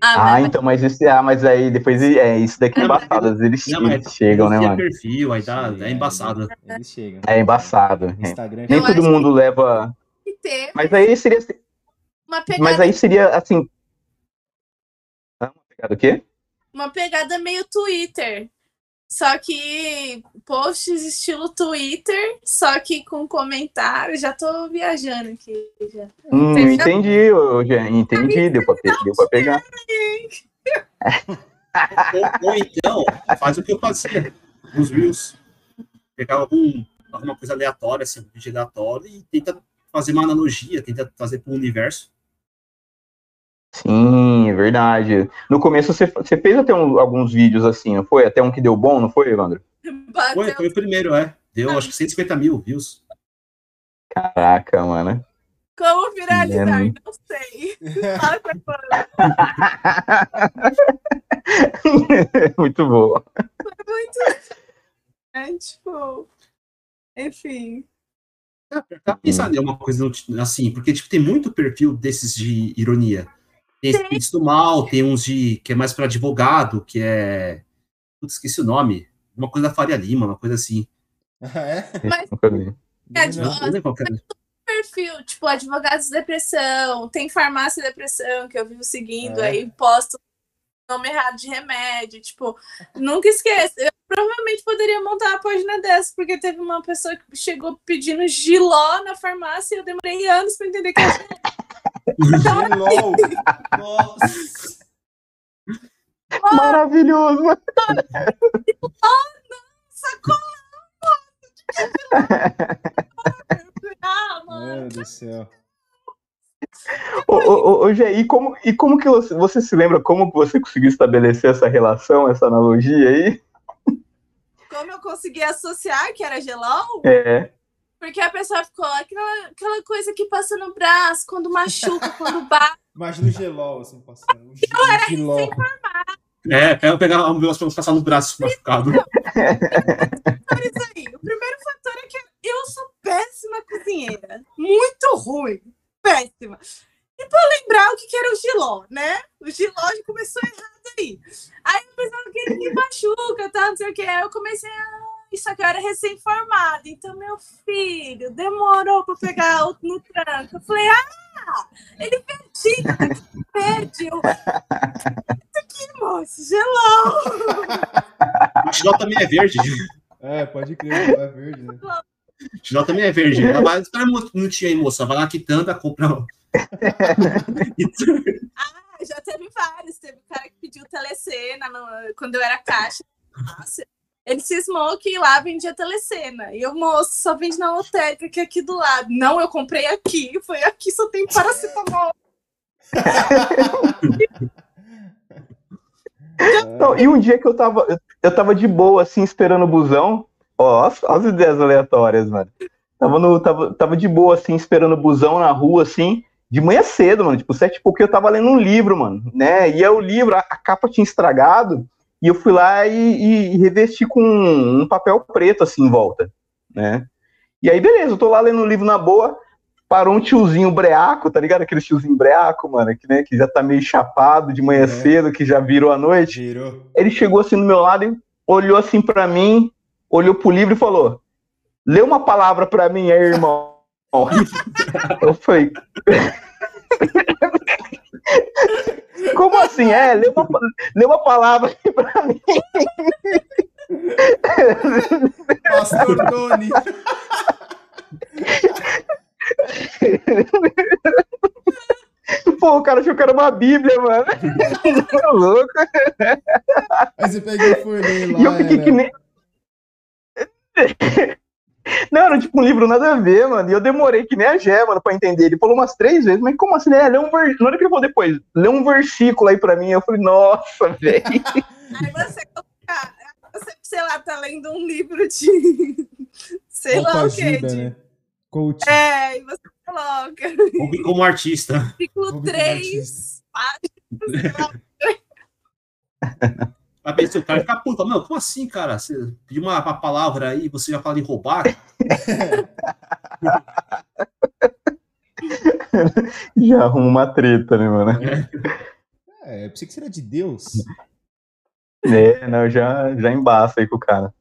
Ah, ah então, mas isso, ah, mas aí depois é isso daqui é embaçado. Eles, não, chegam, né, mano? perfil, aí tá, é embaçado. Eles chegam. É embaçado. É. Nem todo mundo leva. Mas aí seria. Uma pegada... Mas aí seria assim. Pegada o quê? Uma pegada meio Twitter. Só que posts estilo Twitter, só que com comentários. Já tô viajando aqui. Já. Hum, entendi, já entendi. Deu pra, deu pra pegar. ou, ou, então, faz o que eu fazia nos Reels. Pegar algum, alguma coisa aleatória, assim, um vídeo aleatório, e tenta fazer uma analogia, tenta fazer para o universo. Sim, é verdade. No começo você, você fez até um, alguns vídeos assim, não foi? Até um que deu bom, não foi, Evandro? Foi, foi o primeiro, é. Deu acho que 150 mil views. Caraca, mano. Como viralizar? É. Não sei. muito boa. Foi muito. É, tipo. Enfim. É, tá pensando em uma coisa assim, porque tipo, tem muito perfil desses de ironia. Tem espíritos do mal, tem uns de que é mais para advogado, que é. Putz, esqueci o nome. Uma coisa da Faria Lima, uma coisa assim. Ah, é? Mas-. É, tipo, não era. perfil, tipo, advogados de depressão, tem farmácia de depressão que eu vivo seguindo, É. aí posto nome errado de remédio, tipo, nunca esqueça. Eu provavelmente poderia montar uma página dessa, porque teve uma pessoa que chegou pedindo giló na farmácia e eu demorei anos pra entender que era LOL. Nossa. Maravilhoso, mano. ah, mano. Meu Deus do céu. Ô, ô, ô, Gê, e como, e como que você, você se lembra como que você conseguiu estabelecer essa relação, essa analogia aí? Como eu consegui associar que era gelol? É. Porque a pessoa ficou aquela, aquela coisa que passa no braço, quando machuca, quando bate. Imagina o gelol assim passando. O ge- giló. É, é eu pegar um negócio pra passar no braço machucado. Mas aí, o primeiro fator é que eu sou péssima cozinheira. Muito ruim. Péssima. E pra lembrar o que que era o giló, né? O giló já começou errado aí. Aí eu pensava que ele me machuca, tá? Não sei o que. Aí eu comecei a. Isso aqui eu era recém-formada. Então, meu filho, demorou pra pegar o- no tranco. Eu falei, ah, ele perdeu. Perdeu. Isso aqui, moço, geló. O Giló também é verde. É, pode crer, o é verde, né? O também é verde. Ela vai, espera um minutinho aí, moça. Vai lá quitanda, compra. Ah, já teve vários. Teve um cara que pediu telecena no- quando eu era caixa. Nossa, ele cismou que lá vendia telecena. E eu, moço, só vende na lotérica, que é aqui do lado. Não, eu comprei aqui. Foi aqui, só tem paracetamol. Não, e um dia que eu tava, eu, tava de boa, assim, esperando o busão. Ó, as, as ideias aleatórias, mano. Tava, no, tava, tava de boa, assim, esperando o busão na rua, assim, de manhã cedo, mano. Tipo, sete e pouco, eu tava lendo um livro, mano, né? E é o livro, a, a capa tinha estragado, e eu fui lá e, e- e revesti com um, papel preto, assim, em volta, né? E aí, beleza, eu tô lá lendo o livro na boa, parou um tiozinho breaco, tá ligado? Aquele tiozinho breaco, mano, que, né, que já tá meio chapado de manhã É. cedo, que já virou a noite Girou. ele chegou assim do meu lado e olhou assim pra mim, olhou pro livro e falou: Lê uma palavra pra mim aí, irmão. Eu falei. Como assim? É, lê uma, lê uma palavra aí pra mim. Pastor Doni. Pô, o cara achou que era uma Bíblia, mano. Tá louco. Aí você pegou e foi ler lá. E eu fiquei era- que nem. Não, era tipo um livro nada a ver, mano. E eu demorei que nem a Gé, mano, pra entender. Ele falou umas três vezes, mas como assim, né? Lê um ver... Não era que ele falou depois. Lê um versículo aí pra mim. Eu falei, nossa, velho. Aí você. Você, sei lá, tá lendo um livro de. Sei lá o quê. Autoajuda, De... né? Coach. É, e você coloca. Como, como artista. Versículo Como 3. Aí pensou, o cara fica puta, meu, como assim, cara? Você pediu uma, uma palavra aí, você já fala em roubar? Já arruma uma treta, né, mano? É, eu pensei que seria de Deus. É, não, já, já embaça aí com o cara.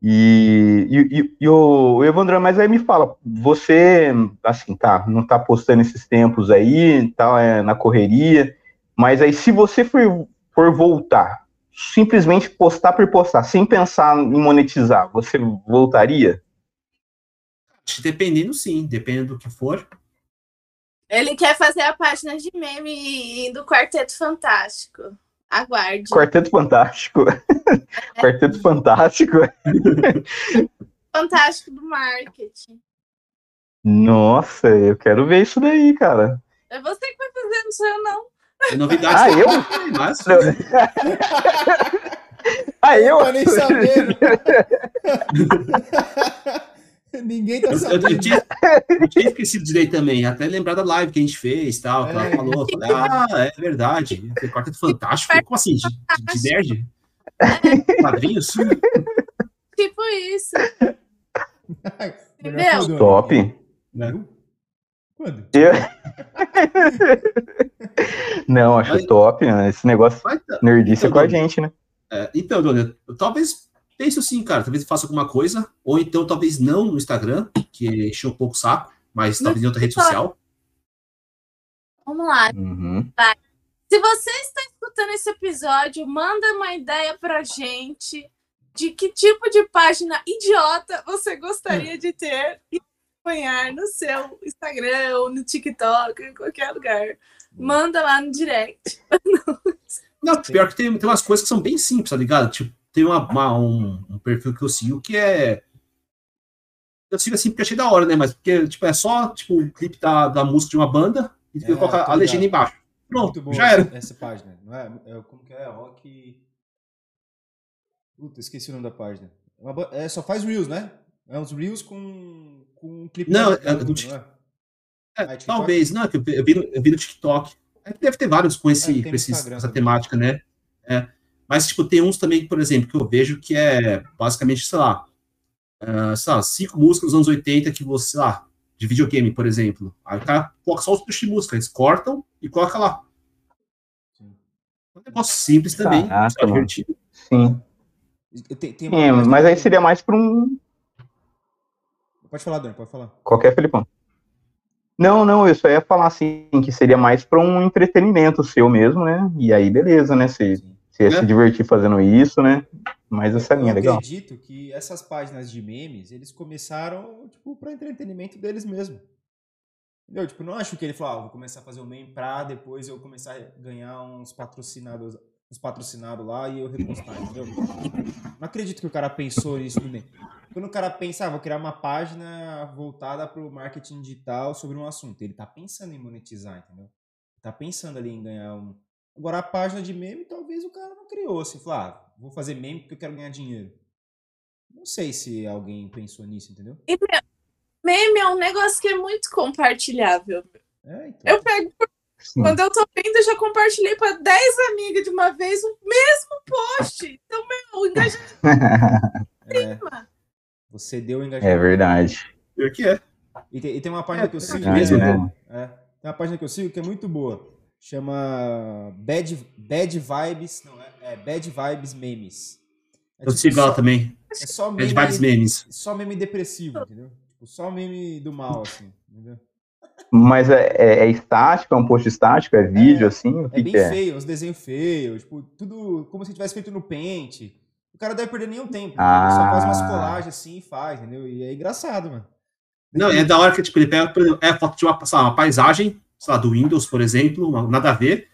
E, e, e- e o, Evandro, mas aí me fala, você, assim, tá, não tá postando esses tempos aí, tá é, na correria, mas aí se você for, for voltar, simplesmente postar por postar, sem pensar em monetizar, você voltaria? Dependendo, sim, dependendo do que for. Ele quer fazer a página de meme do Quarteto Fantástico. Aguarde. Quarteto Fantástico. Quarteto Fantástico. Fantástico do marketing. Nossa, eu quero ver isso daí, cara. É você que vai fazer, não sou eu, não. É novidade. Ah, eu? Mas, Ah, eu? Tô nem sabendo. Ninguém tá eu, eu- eu sabendo. tinha, eu tinha esquecido direito também, até lembrar da live que a gente fez tal, que ela É. falou. Falei, ah, é verdade. Tem quarteto fantástico. Como assim? De, de, de nerd? Quadrinhos? Tipo isso. Top. Né? Quando? Eu- Não, acho Mas- top, né? Esse negócio Vai tá. nerdice é Então, com a Doni. gente, né? É, então, Dona, eu talvez pense sim, cara. Talvez eu faça alguma coisa, ou então talvez não no Instagram, que encheu um pouco o saco, mas talvez em outra rede social. Vamos lá. Uhum. Se você está escutando esse episódio, manda uma ideia pra gente de que tipo de página idiota você gostaria de ter e acompanhar no seu Instagram ou no TikTok, em qualquer lugar. Manda lá no direct. Não, pior que tem, tem umas coisas que são bem simples, tá ligado? Tipo, tem uma, uma- um, um perfil que eu sigo que é. Eu sigo assim porque achei da hora, né? Mas porque, tipo, é só tipo, um clipe da, da música de uma banda e É, coloca tô a legenda embaixo. Pronto, já era. essa, página. Não é, é como que é? Rock. Puta, esqueci o nome da página. É é, só faz Reels, né? É uns Reels com, com um clipe Não, é do Tik- não é? É, Ah, TikTok? talvez, não, que eu, vi- eu, vi no, eu vi no TikTok. É, Deve ter vários com, esse, É, com esses- essa também. temática, né? É. Mas, tipo, tem uns também, por exemplo, que eu vejo que é basicamente, sei lá, ah, sei lá, cinco músicas dos anos 80 que você, sei lá, de videogame, por exemplo. Aí o cara coloca só os trechos de música, eles cortam e coloca lá. Sim. É um negócio simples também, Caraca, divertido. Sim. Tem, tem É, mas aí seria mais pra um. Pode falar, Dani, pode falar. Qualquer Felipão. Não, não, eu só ia falar assim, que seria mais pra um entretenimento seu mesmo, né? E aí, beleza, né? Você, você ia É. se divertir fazendo isso, né? Mas essa linha é eu legal. acredito que essas páginas de memes, eles começaram, tipo, pra entretenimento deles mesmo. Entendeu? Tipo, não acho que ele falou, ah, vou começar a fazer o meme pra depois eu começar a ganhar uns patrocinados, uns patrocinados lá e eu repostar, entendeu? Não acredito que o cara pensou nisso no meme. Quando o cara pensa, ah, vou criar uma página voltada pro marketing digital sobre um assunto, ele tá pensando em monetizar, entendeu? Tá pensando ali em ganhar um. Agora a página de meme, talvez o cara não criou, assim, falou, ah, vou fazer meme porque eu quero ganhar dinheiro. Não sei se alguém pensou nisso, entendeu? Me- meme é um negócio que é muito compartilhável. É, então. Eu pego, Sim. Quando eu tô vendo, eu já compartilhei pra 10 amigas de uma vez o mesmo post. Então, meu, o engajamento É, mano. você deu o É engajamento. verdade. Pior que é. E tem, e tem uma página É, que eu é sigo. mesmo, que é- né? é, tem uma página que eu sigo que é muito boa. Chama Bad, Bad Vibes. Não, é, é Bad Vibes Memes. É Eu sigo ela também. é só É meme, de vários memes. só meme depressivo, entendeu? Tipo, só meme do mal, assim, entendeu? Mas é, é- é estático, é um post estático, é vídeo, assim? O É que, bem que é? feio, os desenhos feios, tipo, tudo como se tivesse feito no Paint. O cara deve perder nenhum tempo. entendeu? Ele só faz umas Ah. colagens assim e faz, entendeu? E é engraçado, mano. Não, é da hora que tipo, ele pega, por exemplo, é a foto de uma, lá, uma paisagem, sei lá, do Windows, por exemplo, uma- nada a ver,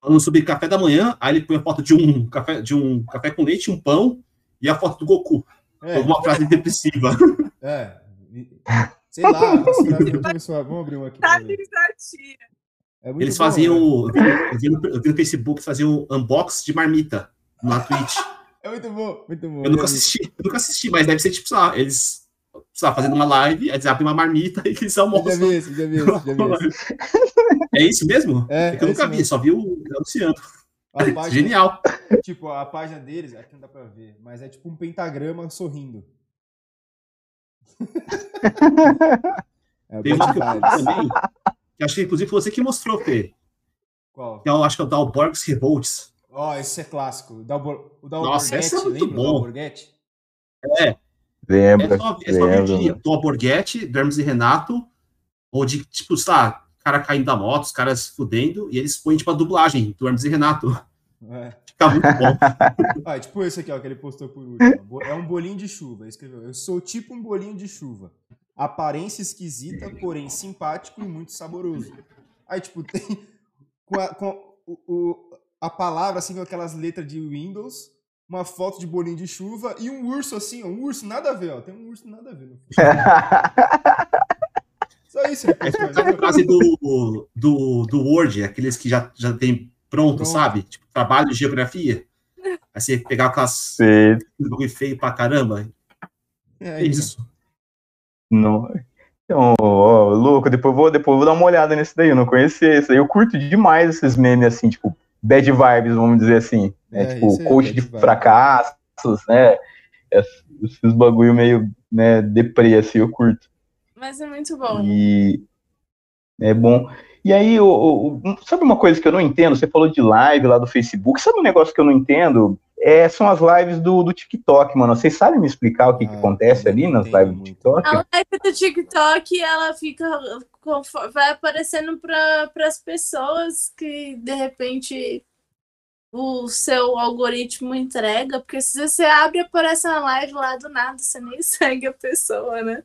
falando sobre café da manhã, aí ele põe a foto de um café, de um café com leite, um pão, e a foto do Goku. É, Alguma frase depressiva. é. Sei lá. Vamos abrir uma aqui. Tadinha. É Eles bom, faziam. né? Eu vi, no, eu vi no Facebook, faziam unbox de marmita na Twitch. É muito bom, muito bom. Eu nunca assisti, eu nunca assisti, mas deve ser tipo, sei lá, eles sei lá, fazendo uma live, aí eles abrem uma marmita e eles Eu Já almoçam. vi esse, já vi esse, já vi esse. É isso mesmo? É, É que eu é nunca isso vi, mesmo. só vi o anunciando. Página, Genial. tipo, a página deles, aqui não dá pra ver, mas é tipo um pentagrama sorrindo. É Tem uma que eu também, que acho que inclusive foi você que mostrou, Fê. Qual? Que eu acho que é o Dalborgs Revolts. Ó, esse é clássico. O Dalbor... o Nossa, Dalborghetti, esse é muito lembra o bom. É Lembra, só, é só de e Renato, ou de, tipo, sei lá, cara caindo da moto, os caras se fudendo, e eles põem, tipo, a dublagem do Hermes e Renato. É. Fica muito bom. Ah, tipo esse aqui, ó, que ele postou por último. Bo- É um bolinho de chuva. Ele escreveu: Eu sou tipo um bolinho de chuva. Aparência esquisita, porém simpático e muito saboroso. Aí, tipo, tem. Com a, com o, o- a palavra, assim, com aquelas letras de Windows, uma foto de bolinho de chuva e um urso, assim, ó. Um urso nada a ver, ó. Tem um urso nada a ver. No Só isso ele postou. Sabe a frase do, do, do Word, aqueles que já, já tem pronto, Pronto. sabe? Tipo, trabalho de geografia. Aí você pegar aquelas um bagulho feio pra caramba. É É isso. isso. não. Então, ó, louco, depois vou, depois vou dar uma olhada nesse daí, eu não conhecia esse daí. Eu curto demais esses memes assim, tipo, bad vibes, vamos dizer assim. É, É, tipo, isso é coach bad de vibe. fracassos, né? Esses, esses bagulho meio, né, deprê, assim, eu curto. Mas é muito bom. E é bom. E aí, o, o- sabe uma coisa que eu não entendo? Você falou de live lá do Facebook. Sabe um negócio que eu não entendo? É, são as lives do, do TikTok, mano. Vocês sabem me explicar o que, que Ah, acontece eu ali nas lives do. TikTok? A live do TikTok, ela fica. Vai aparecendo para as pessoas que de repente o seu algoritmo entrega, porque se você abre, aparece uma live lá do nada, você nem segue a pessoa, né?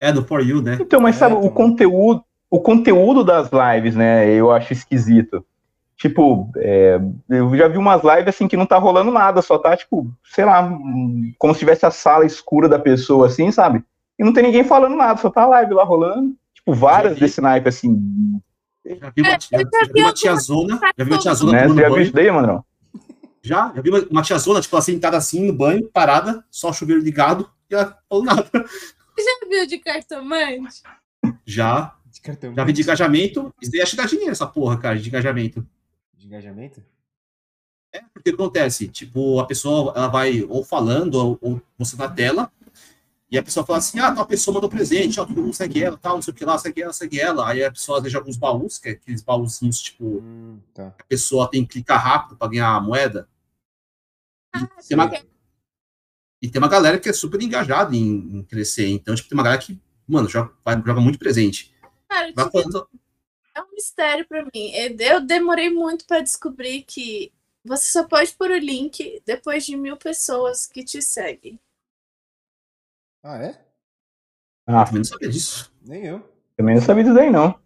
É do For You, né? Então, mas É, sabe, o então. conteúdo, o conteúdo das lives, né, eu acho esquisito. Tipo, é, eu já vi umas lives assim que não tá rolando nada, só tá, tipo, sei lá, como se tivesse a sala escura da pessoa, assim, sabe? E não tem ninguém falando nada, só tá a live lá rolando. Tipo, várias Já desse naipe, assim, Já vi uma, É, já, já já vi vi uma tiazona, já vi uma tiazona né? Você tomando já viu banho. isso daí, mano? Já, já vi uma, uma tiazona, tipo, ela sentada assim no banho, parada, só chuveiro ligado, e ela falou nada. Já viu de cartomante? Já, De cartão já vi de engajamento, isso daí acho que dá dinheiro, essa porra, cara, de engajamento. de engajamento? Porque acontece, tipo, a pessoa, ela vai ou falando, ou, ou você na tela, e a pessoa fala assim, ah, tal pessoa mandou presente, ó, todo mundo segue ela, tal, não sei o que lá, segue ela, segue ela. Aí a pessoa deixa alguns baús, que é aqueles baúzinhos, tipo, Hum, tá. a pessoa tem que clicar rápido para ganhar a moeda. E tem, uma, e tem uma galera que é super engajada em, em crescer. Então, tipo, tem uma galera que, mano, joga, vai- joga muito presente. Cara, Vai tipo, falando, é um mistério pra mim. Eu demorei muito pra descobrir que você só pode pôr o link depois de mil pessoas que te seguem. Ah, é? Ah, também não sabia disso. Nem eu. também não sabia disso daí, não.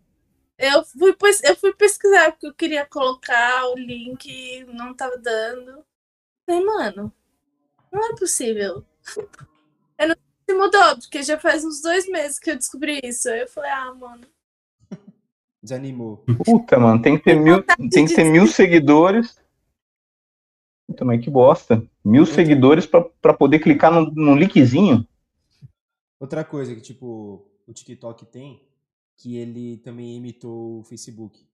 Eu fui, eu fui pesquisar porque eu queria colocar o link, não tava dando. Falei, mano, não é possível. Se mudou, porque já faz uns dois meses que eu descobri isso. Aí eu falei, ah, mano. Desanimou. Puta, mano, tem que ter mil, tem que ter mil seguidores. Também que bosta. Mil seguidores pra, pra poder clicar no, no linkzinho. Outra coisa que, tipo, o TikTok tem, que ele também imitou o Facebook.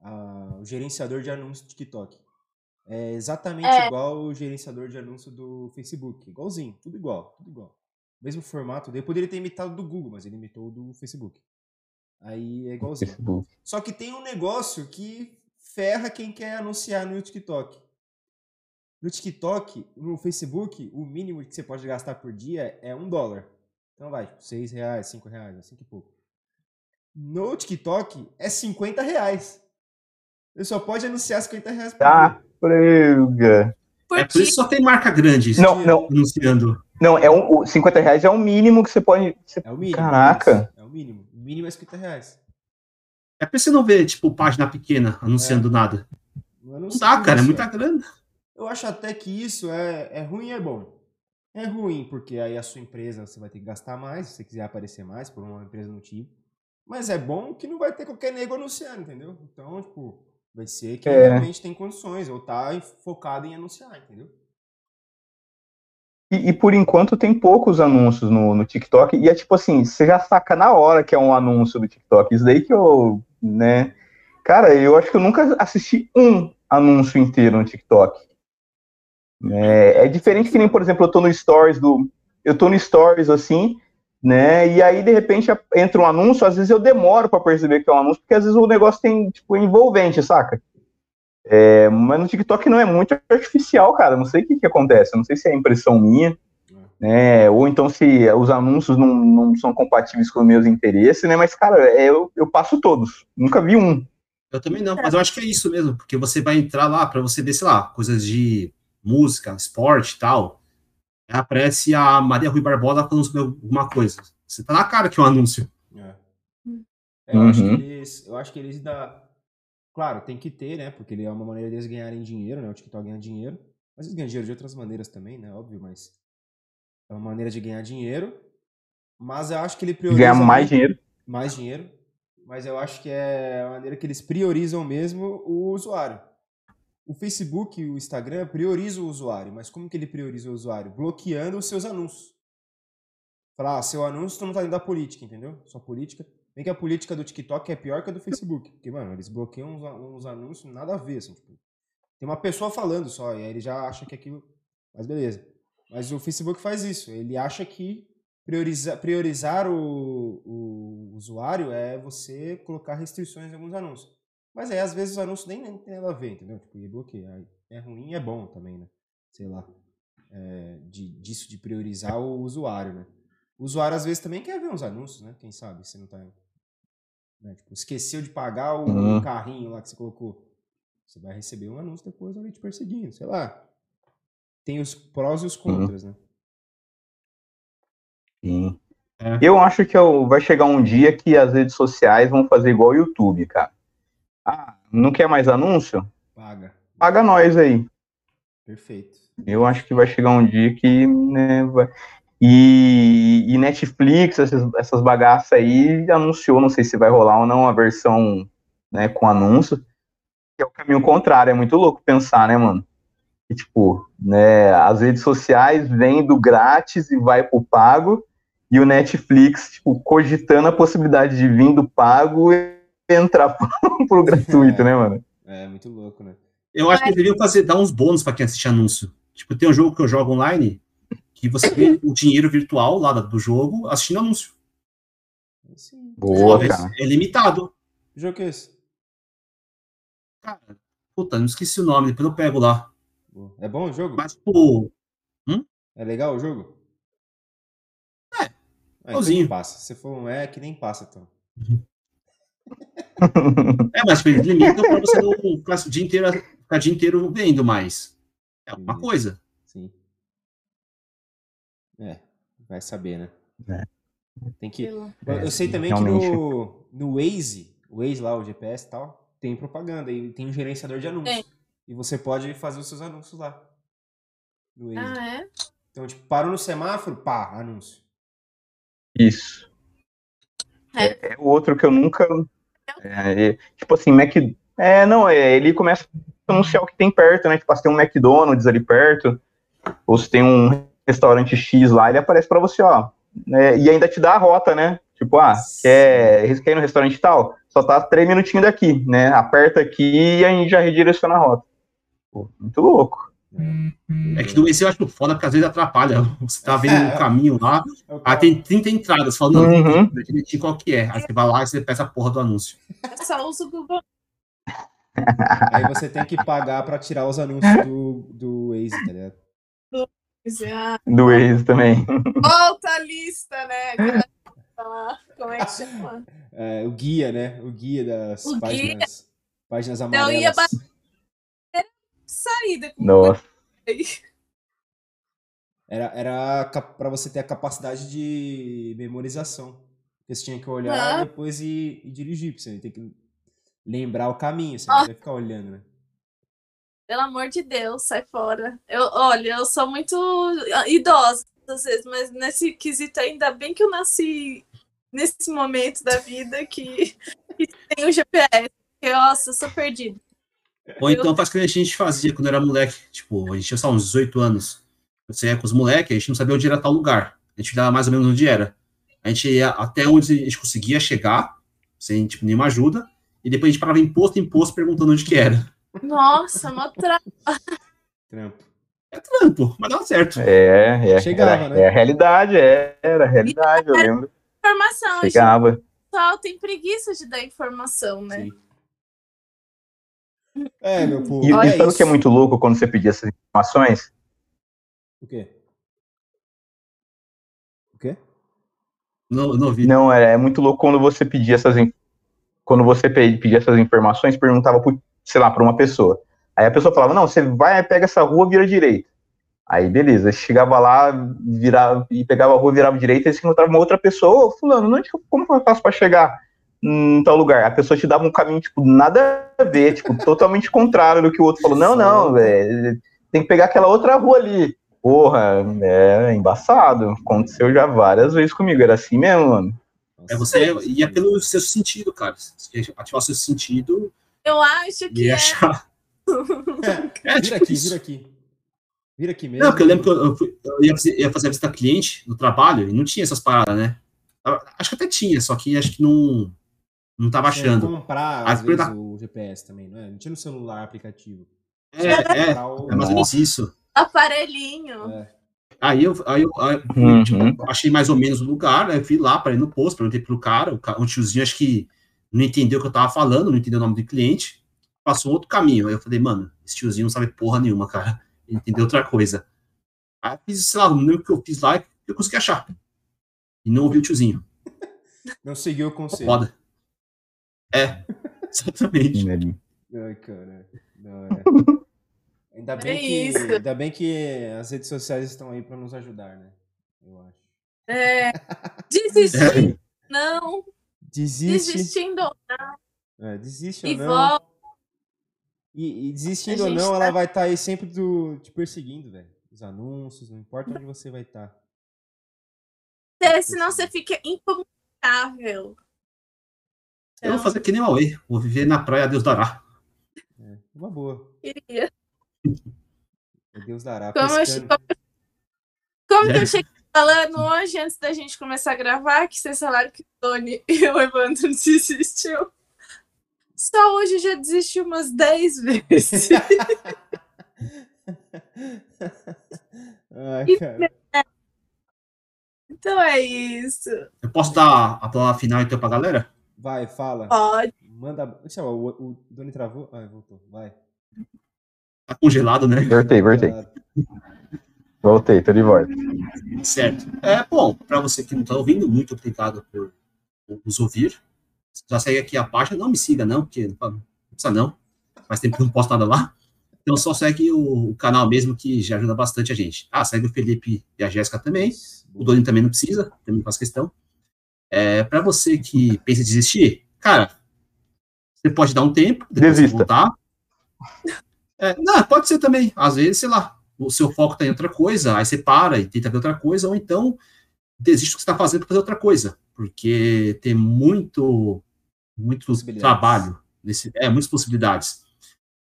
Ah, o gerenciador de anúncio do TikTok. É exatamente É. igual o gerenciador de anúncio do Facebook. Igualzinho, tudo igual, tudo igual. Mesmo formato. Daí poderia ter imitado do Google, mas ele imitou o do Facebook. Aí é igualzinho. Facebook. Só que tem um negócio que ferra quem quer anunciar no TikTok. No TikTok, no Facebook, o mínimo que você pode gastar por dia é um dólar. Então vai, tipo, seis reais, cinco reais, assim que pouco. No TikTok é 50 reais. Você só pode anunciar 50 reais por Tá, dia. prega. Por É por isso que só tem marca grande Não, não, anunciando. Não, é um, o 50 reais é o mínimo que você pode. você- É o mínimo. Caraca. É o mínimo. O mínimo é 50 reais. É que você não vê, tipo, página pequena anunciando nada. Não, Não dá, cara, é isso, muita é. grana. Eu acho até que isso é, é ruim e é bom. É ruim, porque aí a sua empresa você vai ter que gastar mais, se você quiser aparecer mais, por uma empresa no time. Mas é bom que não vai ter qualquer nego anunciando, entendeu? Então, tipo, vai ser quem É. realmente tem condições, ou tá focado em anunciar, entendeu? E, por enquanto tem poucos anúncios no, no TikTok. E é tipo assim, você já saca na hora que é um anúncio do TikTok. Isso daí que eu, né? Cara, eu acho que eu nunca assisti um anúncio inteiro no TikTok. É, é diferente que nem, por exemplo, eu tô no Stories do. Eu tô no Stories assim, né? E aí, de repente, entra um anúncio, às vezes eu demoro pra perceber que é um anúncio, porque às vezes o negócio tem, tipo, envolvente, saca? É, mas no TikTok não é muito artificial, cara. Não sei o que, que acontece. Não sei se é impressão minha, né? Ou então se os anúncios não, não são compatíveis com os meus interesses, né? Mas, cara, é, eu, eu passo todos. Nunca vi um. Eu também não, mas eu acho que é isso mesmo, porque você vai entrar lá para você ver, sei lá, coisas de música, esporte e tal. Aí Aparece a Maria Rui Barbosa falando sobre alguma coisa. Você tá na cara que é um anúncio. É. É, eu, acho que Uhum. eles, eu acho que eles ainda. Claro, tem que ter, né? Porque ele é uma maneira deles ganharem dinheiro, né? O TikTok ganha dinheiro. Mas eles ganham dinheiro de outras maneiras também, né? Óbvio, mas. É uma maneira de ganhar dinheiro. Mas eu acho que ele prioriza. Ganhar mais muito- dinheiro. mais dinheiro, mas eu acho que é a maneira que eles priorizam mesmo o usuário. O Facebook e o Instagram priorizam o usuário, mas como que ele prioriza o usuário? Bloqueando os seus anúncios. Falar, ah, seu anúncio não tá dentro da política, entendeu? Sua política. Bem que a política do TikTok é pior que a do Facebook. Porque, mano, eles bloqueiam uns, uns anúncios nada a ver, assim, tipo, Tem uma pessoa falando só, e aí ele já acha que aquilo. Mas beleza. Mas o Facebook faz isso. Ele acha que priorizar, priorizar o, o usuário é você colocar restrições em alguns anúncios. Mas aí, às vezes, os anúncios nem, nem tem nada a ver, entendeu? Tipo, e bloquear. É ruim e é bom também, né? Sei lá. É, de, disso de priorizar o usuário, né? O usuário, às vezes, também quer ver uns anúncios, né? Quem sabe, você não tá... Né? Tipo, esqueceu de pagar o Uhum. carrinho lá que você colocou. Você vai receber um anúncio depois ali te perseguindo, sei lá. Tem os prós e os contras, né? Sim. É. Eu acho que eu- vai chegar um dia que as redes sociais vão fazer igual o YouTube, cara. Ah, não quer mais anúncio? Paga. Paga nós aí. Perfeito. Eu acho que vai chegar um dia que, né, vai... E, e Netflix, essas, essas bagaças aí, anunciou, não sei se vai rolar ou não, a versão né, com anúncio, que é o caminho contrário, é muito louco pensar, né, mano? Que, tipo, né, as redes sociais vêm do grátis e vai pro pago, e o Netflix, tipo, cogitando a possibilidade de vir do pago e entrar pro, pro gratuito, né, mano? É, muito louco, né? Eu acho que deveriam fazer, dar uns bônus pra quem assiste anúncio. Tipo, tem um jogo que eu jogo online que você ganha o dinheiro virtual lá do jogo assistindo anúncio. Sim. Boa, cara. É limitado. Que jogo que é esse? Cara, puta, não esqueci o nome, depois eu pego lá. É bom o jogo? Mas, pô, É legal o jogo? É, Ah, então nem passa. Se for um é, que nem passa, então. é, mas tipo, eles limitam pra você não ficar o dia inteiro, ficar o dia inteiro vendo mais. É uma coisa. É, vai saber, né? É. Tem que. Pelo- Eu, sei também realmente. que no, no Waze, o Waze lá, o GPS e tal, tem propaganda e tem um gerenciador de anúncios. Tem. E você pode fazer os seus anúncios lá. No Waze. Ah, é? Então, tipo, parou no semáforo, pá, anúncio. Isso. É. É, o outro que eu nunca. é, é, tipo assim, Mac. É, não, é, ele começa a anunciar o que tem perto, né? Tipo, se tem um McDonald's ali perto, ou se tem um restaurante X lá, ele aparece pra você, ó. né, e ainda te dá a rota, né? Tipo, ah, quer, quer ir no restaurante tal? Só tá três minutinhos daqui, né? Aperta aqui e aí já redireciona a rota. Pô, muito louco. É que do Waze eu acho foda, porque às vezes atrapalha. Você tá vendo um caminho lá, É aí tem 30 entradas, falando, não, Uhum. tem direitinho qual que é. Aí você vai lá e você peça a porra do anúncio. Eu só uso o Google. Aí você tem que pagar pra tirar os anúncios do, do Waze, tá ligado? Ah, Do Waze também. Volta a lista, né? Como é que chama? É, o guia, né? O guia das O páginas, páginas Não, amarelas. ia Saída com Nossa. Era, era pra você ter a capacidade de memorização. Porque você tinha que olhar Ah. e depois ir, ir dirigir. Você tem que lembrar o caminho. Você Ah. não vai ficar olhando, né? Pelo amor de Deus, sai fora. Eu, olha, eu sou muito idosa às vezes, mas nesse quesito ainda bem que eu nasci nesse momento da vida que, que tem o GPS. Porque, nossa, eu sou perdida. Ou então faz que a gente fazia quando era moleque. Tipo, a gente tinha só uns 18 anos. Você ia com os moleques, a gente não sabia onde era tal lugar. A gente dava mais ou menos onde era. A gente ia até onde a gente conseguia chegar, sem tipo, nenhuma ajuda, e depois a gente parava em posto em posto perguntando onde que era. Nossa, uma tra... Trampo. Trampo, mas dava certo. É, é, Chegava, era, né? é a realidade, é, era a realidade, eu lembro. informação. gente. Chegava. O pessoal tem preguiça de dar informação, né? Sim. É, meu povo. E, é e sabe o que é muito louco quando você pedia essas informações? O quê? O quê? Não, não vi. Não, é, é muito louco quando você pedia essas quando você pe- pedia essas informações, perguntava por, sei lá, para uma pessoa. Aí a pessoa falava: "Não, você vai, pega essa rua, vira direita". Aí beleza, chegava lá, virava e pegava a rua, virava direita, e você encontrava uma outra pessoa, ô, fulano, onde eu- como eu faço para chegar em tal lugar? A pessoa te dava um caminho tipo nada a ver, tipo totalmente contrário do que o outro falou. Não, não, velho, tem que pegar aquela outra rua ali. Porra, é embaçado. Aconteceu já várias vezes comigo. Era assim mesmo, mano. É você ia pelo seu sentido, cara. Ativar o seu sentido Eu acho que ia é. achar. É, Vira tipo aqui, isso. vira aqui. Vira aqui mesmo. Não, porque eu lembro que eu, eu fui- eu ia, fazer, ia fazer a visita cliente no trabalho e não tinha essas paradas, né? Acho que até tinha, só que acho que não, não tava achando. comprar, às vezes, coisas- o GPS também, não é? Não tinha no celular aplicativo. É, é, Comprar o- é mais ou menos isso. Aparelhinho. É. Aí eu, aí eu, aí eu, Uhum. tipo, achei mais ou menos o lugar, né? Fui lá, parei no posto, perguntei pro cara, o, ca- o tiozinho acho que não entendeu o que eu tava falando, não entendeu o nome do cliente, passou outro caminho. Aí eu falei, mano, esse tiozinho não sabe porra nenhuma, cara. Ele entendeu outra coisa. Aí eu fiz, sei lá, não lembro o que eu fiz lá, eu consegui achar. E não ouvi o tiozinho. Não seguiu o conselho. Foda. É, exatamente. Ai, cara. Não, é. Ainda bem, É que, isso. ainda bem que as redes sociais estão aí pra nos ajudar, né? Eu acho. É, desistir, não. Desiste. Desistindo, É, desiste E ou não. volta. E, e desistindo ou não, tá- ela vai estar aí sempre do, te perseguindo, velho. Os anúncios, não importa onde você vai tá. estar. É, senão você fica incomunicável. Eu vou fazer que nem o Huawei, vou viver na praia, Deus dará. É, uma boa. Queria. Deus dará. Como eu, pescando. como, como que É. eu cheguei falando hoje, antes da gente começar a gravar, que vocês falaram que o Tony e o Evandro desistiu. Só hoje já desistiu umas 10 vezes. Ai, cara. então é isso. Eu posso dar a palavra final então pra galera? Vai, fala. Pode. Manda. Deixa eu, o, o Doni travou. Ah, voltou. Vai. Tá congelado, né? Voltei, voltei. Voltei, tô de volta. Certo. É, bom, para você que não está ouvindo, muito obrigado por nos ouvir. Já segue aqui a página, não me siga não, porque não precisa não. Faz tempo que eu não posto nada lá. Então só segue o, o canal mesmo, que já ajuda bastante a gente. Ah, segue o Felipe e a Jéssica também. O Doni também não precisa, também faz questão. É, para você que pensa em desistir, cara, você pode dar um tempo, depois Desista. voltar. É, não, pode ser também. Às vezes, sei lá, o seu foco está em outra coisa, aí você para e tenta ver outra coisa, ou então desiste do que você está fazendo para fazer outra coisa, porque tem muito, muito trabalho, nesse, é, muitas possibilidades.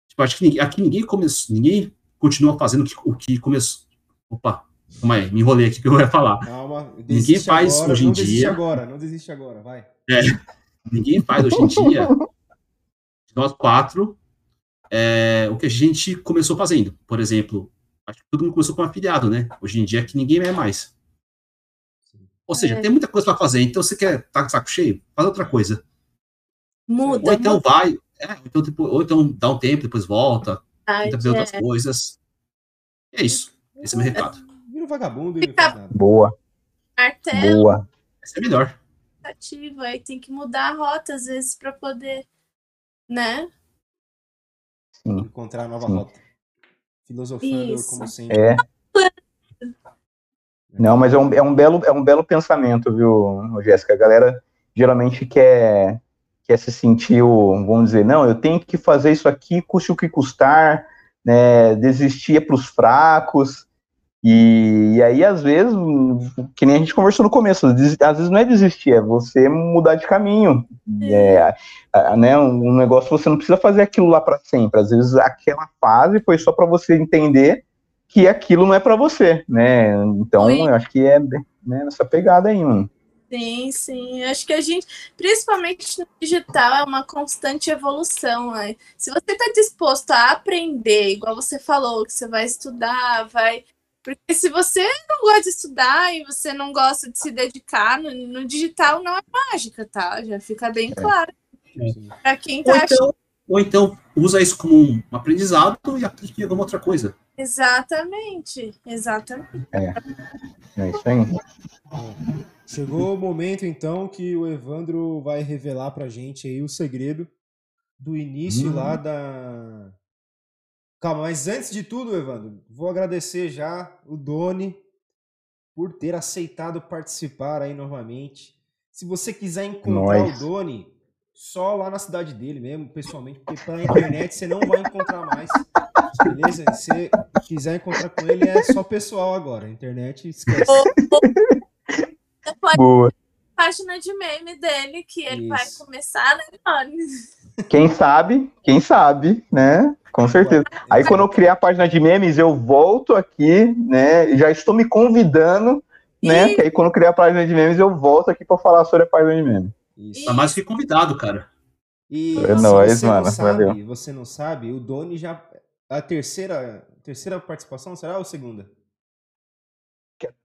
Tipo, acho que aqui ninguém começou, ninguém continua fazendo o que, o que começou. Opa, calma aí, me enrolei aqui que eu ia falar. Calma. Ninguém faz agora, hoje em não desiste dia. agora, não desiste agora, vai. Ninguém faz hoje em dia, nós quatro, é, o que a gente começou fazendo. Por exemplo, acho que todo mundo começou com afiliado, né? Hoje em dia é que ninguém é mais. Ou seja, É. tem muita coisa para fazer. Então, você quer tá com o saco cheio? Faz outra coisa. Muda. Ou então vai, é, ou, então, tipo, ou então dá um tempo, depois volta, tenta muda, fazer outras é. coisas. É isso. Esse é o meu recado. Vira um vagabundo e Fica-. Boa, Martelo boa. Esse é melhor. ativo, aí tem que mudar a rota às vezes para poder, né? Sim. Encontrar a nova Sim. rota. Filosofando Isso. como sempre. É. Não, mas é um, é um belo, é um belo pensamento, viu, Jéssica? A galera geralmente quer, quer se sentir o, vamos dizer, não, eu tenho que fazer isso aqui, custe o que custar, né, desistir é para os fracos, e, e aí, às vezes, que nem a gente conversou no começo, às vezes não é desistir, é você mudar de caminho, é, a- a- né, um negócio você não precisa fazer aquilo lá para sempre, às vezes aquela fase foi só para você entender que aquilo não é para você, né? Então, Oi. eu acho que é né, nessa pegada aí, mano. Sim, sim. Acho que a gente, principalmente no digital, é uma constante evolução. Né? Se você está disposto a aprender, igual você falou, que você vai estudar, vai. Porque se você não gosta de estudar e você não gosta de se dedicar, no, no digital não é mágica, tá? Já fica bem claro. Sim. Para quem Ou tá achando. então, ou então usa isso como um aprendizado e aplique em alguma outra coisa. Exatamente, exatamente. É isso aí. Chegou o momento, então, que o Evandro vai revelar pra gente aí o segredo do início Hum. lá da. Calma, mas antes de tudo, Evandro, vou agradecer já o Doni por ter aceitado participar aí novamente. Se você quiser encontrar Nós. o Doni, só lá na cidade dele mesmo, pessoalmente, porque pela internet você não vai encontrar mais. Beleza? Se você quiser encontrar com ele, é só pessoal agora. Internet, esquece. Boa. página de meme dele, que ele vai Isso. começar, né, Tony? Quem sabe, quem sabe, né? Com certeza. Aí quando eu criar a página de memes, eu volto aqui, né? Já estou me convidando, né? Que aí quando eu criar a página de memes, eu volto aqui para falar sobre a página de memes. Isso. Tá mais que convidado, cara. E É se nóis, você mano, não sabe, valeu. você não sabe, o Doni já a terceira terceira participação será ou segunda?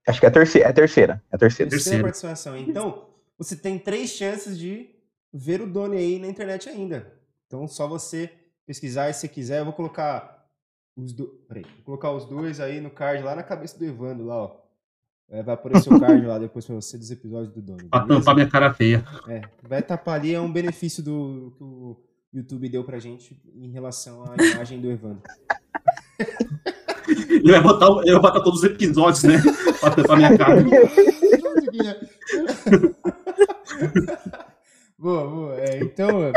Acho que é a terceira. É a terceira. É a terceira. Terceira participação. Então, você tem três chances de ver o Doni aí na internet ainda. Então, só você pesquisar e se quiser, eu vou colocar os dois. Peraí, vou colocar os dois aí no card lá na cabeça do Evandro, lá, ó. É, vai aparecer o card lá depois pra você dos episódios do Doni. Pra tampar minha cara feia. É, vai tapar ali, é um benefício do que o YouTube deu pra gente em relação à imagem do Evandro. Ele vai botar, ele vai botar todos os episódios, né? Pra tampar minha cara. boa, boa. É, então,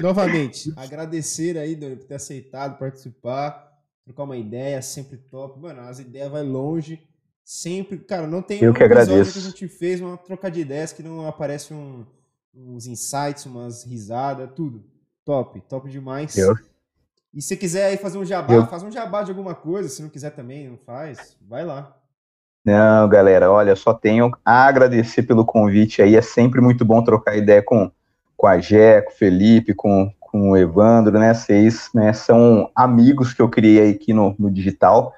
novamente, agradecer aí, Doni, por ter aceitado participar, trocar uma ideia, sempre top. Mano, as ideias vai longe. Sempre, cara, não tem Eu um que agradeço. que a gente fez uma troca de ideias que não aparece um, uns insights, umas risadas, tudo. Top, top demais. Eu- E se quiser aí fazer um jabá, Eu- faz um jabá de alguma coisa. Se não quiser também, não faz. Vai lá. Não, galera, olha, só tenho a agradecer pelo convite aí. É sempre muito bom trocar ideia com, com a Gé, com o Felipe, com, com o Evandro, né? Vocês né, são amigos que eu criei aqui no, no digital.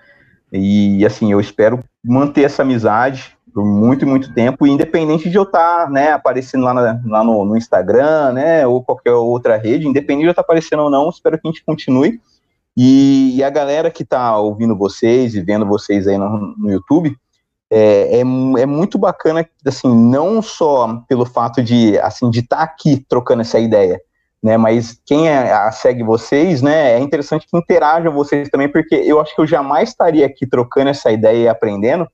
E assim, eu espero manter essa amizade por muito muito tempo, independente de eu estar né, aparecendo lá, na- lá no, no Instagram, né? Ou qualquer outra rede, independente de eu estar aparecendo ou não, espero que a gente continue. E, e a galera que está ouvindo vocês e vendo vocês aí no, no YouTube, é, é, é muito bacana, assim, não só pelo fato de, assim, de estar aqui trocando essa ideia, né, mas quem é- a- segue vocês, né, é interessante que interajam vocês também, porque eu acho que eu jamais estaria aqui trocando essa ideia e aprendendo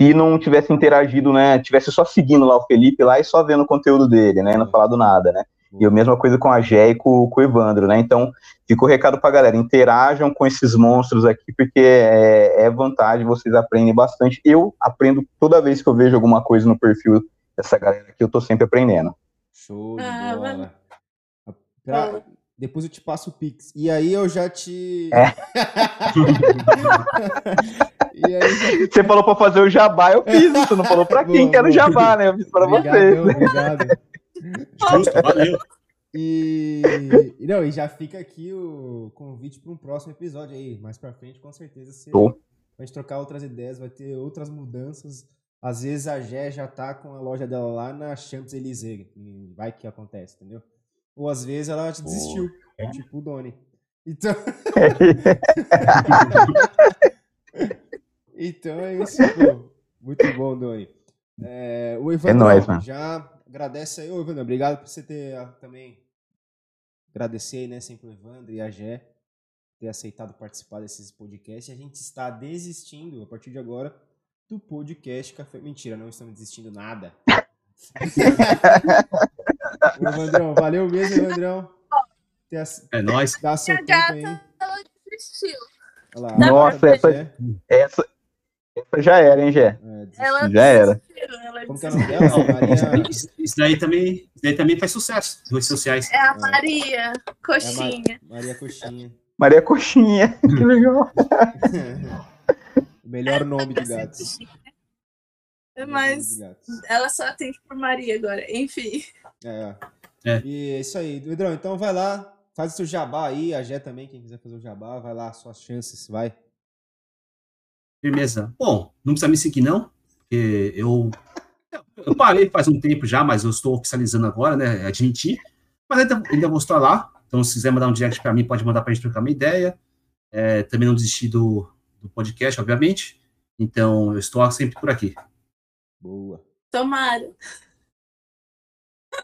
se não tivesse interagido, né, tivesse só seguindo lá o Felipe lá e só vendo o conteúdo dele, né, não falado nada, né, e a mesma coisa com a Gé e com, com o Evandro, né, então fica o recado pra galera, interajam com esses monstros aqui, porque é, é vantagem, vocês aprendem bastante. Eu aprendo toda vez que eu vejo alguma coisa no perfil dessa galera aqui, eu tô sempre aprendendo. Show de Ah, bola. mano. Pra-. Depois eu te passo o Pix. E aí eu já te. É. e aí já Você falou pra fazer o jabá, eu fiz. Você não falou pra quem Boa, que era o jabá, né? Eu fiz pra vocês. Obrigadão, obrigado. Justo, valeu. E, não, e já fica aqui o convite para um próximo episódio aí. Mais pra frente, com certeza, você Show. vai trocar outras ideias, vai ter outras mudanças. Às vezes a Gé já tá com a loja dela lá na Champs-Élysées. e Vai que acontece, entendeu? Ou às vezes ela te desistiu, tipo o Doni. Então, então é isso, pô. Muito bom, Doni. É, o Evandro nóis, mano. já agradece aí. Ô, Evandro, obrigado por você ter ah, também. Agradecer aí, né, sempre o Evandro e a Gé ter aceitado participar desses podcasts. A gente está desistindo, a partir de agora, do podcast Café. Mentira, não estamos desistindo nada. Ô, Evandrão, valeu mesmo, Evandrão. É nóis. Dá seu tempo aí. Ela desistiu. Olha lá. Nossa, Essa, essa já era, hein, Gé? É. Ela Já era. desistiu, ela Como que é o desistiu. nome dela? Maria. Isso, daí também, isso daí também faz sucesso nas redes sociais. É a Maria, coxinha. Maria Coxinha. Maria Coxinha. Que legal. o melhor nome de gatos. Mas de gatos. ela só atende por Maria agora. Enfim. É. É. E é isso aí. Pedrão, então vai lá, faz o seu jabá aí, a Gé também, quem quiser fazer o jabá, vai lá, suas chances, vai. Firmeza. Bom, não precisa me seguir, não, porque eu, eu parei faz um tempo já, mas eu estou oficializando agora, né? Admitir. Mas ainda, ainda vou estar lá. Então, se quiser mandar um direct para mim, pode mandar para a gente trocar uma ideia. É, também não desistir do, do podcast, obviamente. Então, eu estou sempre por aqui. Boa. Tomara.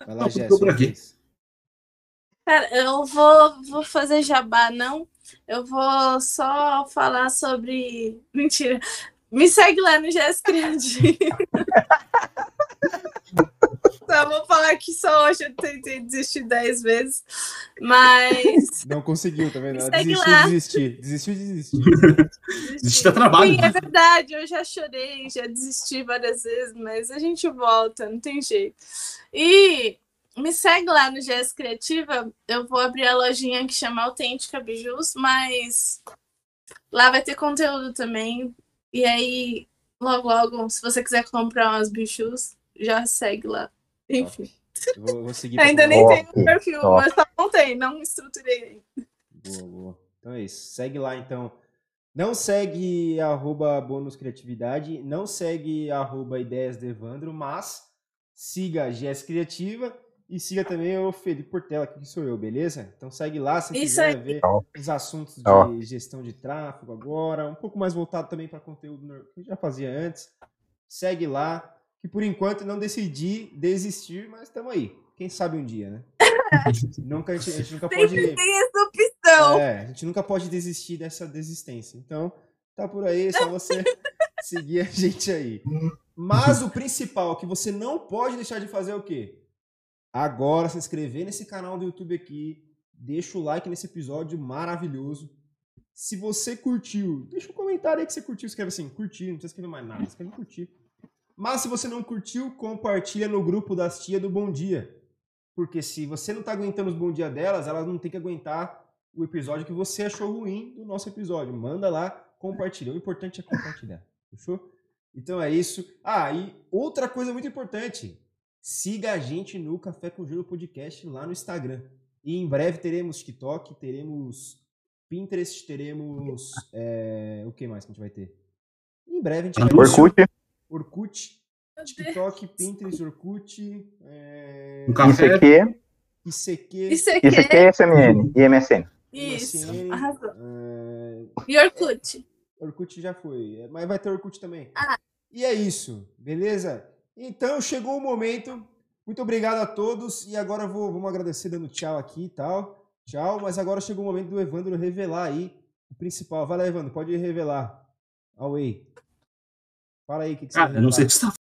Vai lá, vez. Cara, eu vou, vou fazer jabá, não. Eu vou só falar sobre. Mentira. Me segue lá no GS Criativo. Tá, vou falar que só hoje eu tentei desistir 10 vezes. Mas. Não conseguiu, tá vendo? Desistiu lá. de desistir. Desistiu de desistir. Desistir é trabalho. Sim, é verdade, eu já chorei, já desisti várias vezes, mas a gente volta, não tem jeito. E me segue lá no GS Criativa, eu vou abrir a lojinha que chama Autêntica Bijus, mas lá vai ter conteúdo também. E aí, logo, logo, se você quiser comprar umas bijus, já segue lá. Enfim, Vou, vou ainda nem tem no perfil, top. mas só não tem, não estruturei. Boa, boa. Então é isso. Segue lá, então, Não segue arroba bônus criatividade, não segue arroba ideias de Evandro, mas siga a GS Criativa e siga também o Felipe Portela, que sou eu, beleza? Então segue lá se Isso quiser aí. ver Ó. os assuntos de Ó. gestão de tráfego agora, um pouco mais voltado também para conteúdo que eu já fazia antes. Segue lá, que por enquanto não decidi desistir, mas estamos aí. Quem sabe um dia, né? nunca, a, gente, a gente nunca pode. Sempre tem essa opção. É, a gente nunca pode desistir dessa desistência. Então, tá por aí, é só você seguir a gente aí. Mas o principal que você não pode deixar de fazer é o quê? Agora se inscrever nesse canal do YouTube aqui, deixa o like nesse episódio maravilhoso. Se você curtiu, deixa um comentário aí que você curtiu, escreve assim, curti, não precisa escrever mais nada, escreve curtir. Mas se você não curtiu, compartilha no grupo das tia do Bom Dia. Porque se você não tá aguentando os bom dia delas, elas não tem que aguentar o episódio que você achou ruim do nosso episódio. Manda lá, compartilha. O importante é compartilhar. Fechou? Então é isso. Ah, e outra coisa muito importante. Siga a gente no Café com Gelo Podcast lá no Instagram. E em breve teremos TikTok, teremos Pinterest, teremos. é, o que mais que a gente vai ter? Em breve a gente vai ter Orkut, Orkut, Meu Deus. TikTok, Pinterest, Orkut, é, Um café. ICQ, ICQ, Isso aqui ICQ, SMN e MSN. isso. MSN, Arrasou. é, E Orkut. Orkut já foi, mas vai ter Orkut também. Ah. E é isso, beleza? Então chegou o momento. Muito obrigado a todos. E agora vou, vamos agradecer dando tchau aqui e tal. Tchau, mas agora chegou o momento do Evandro revelar aí o principal. Vai lá, Evandro, pode revelar. Away. Fala aí o que, que você eu não sei o que você tá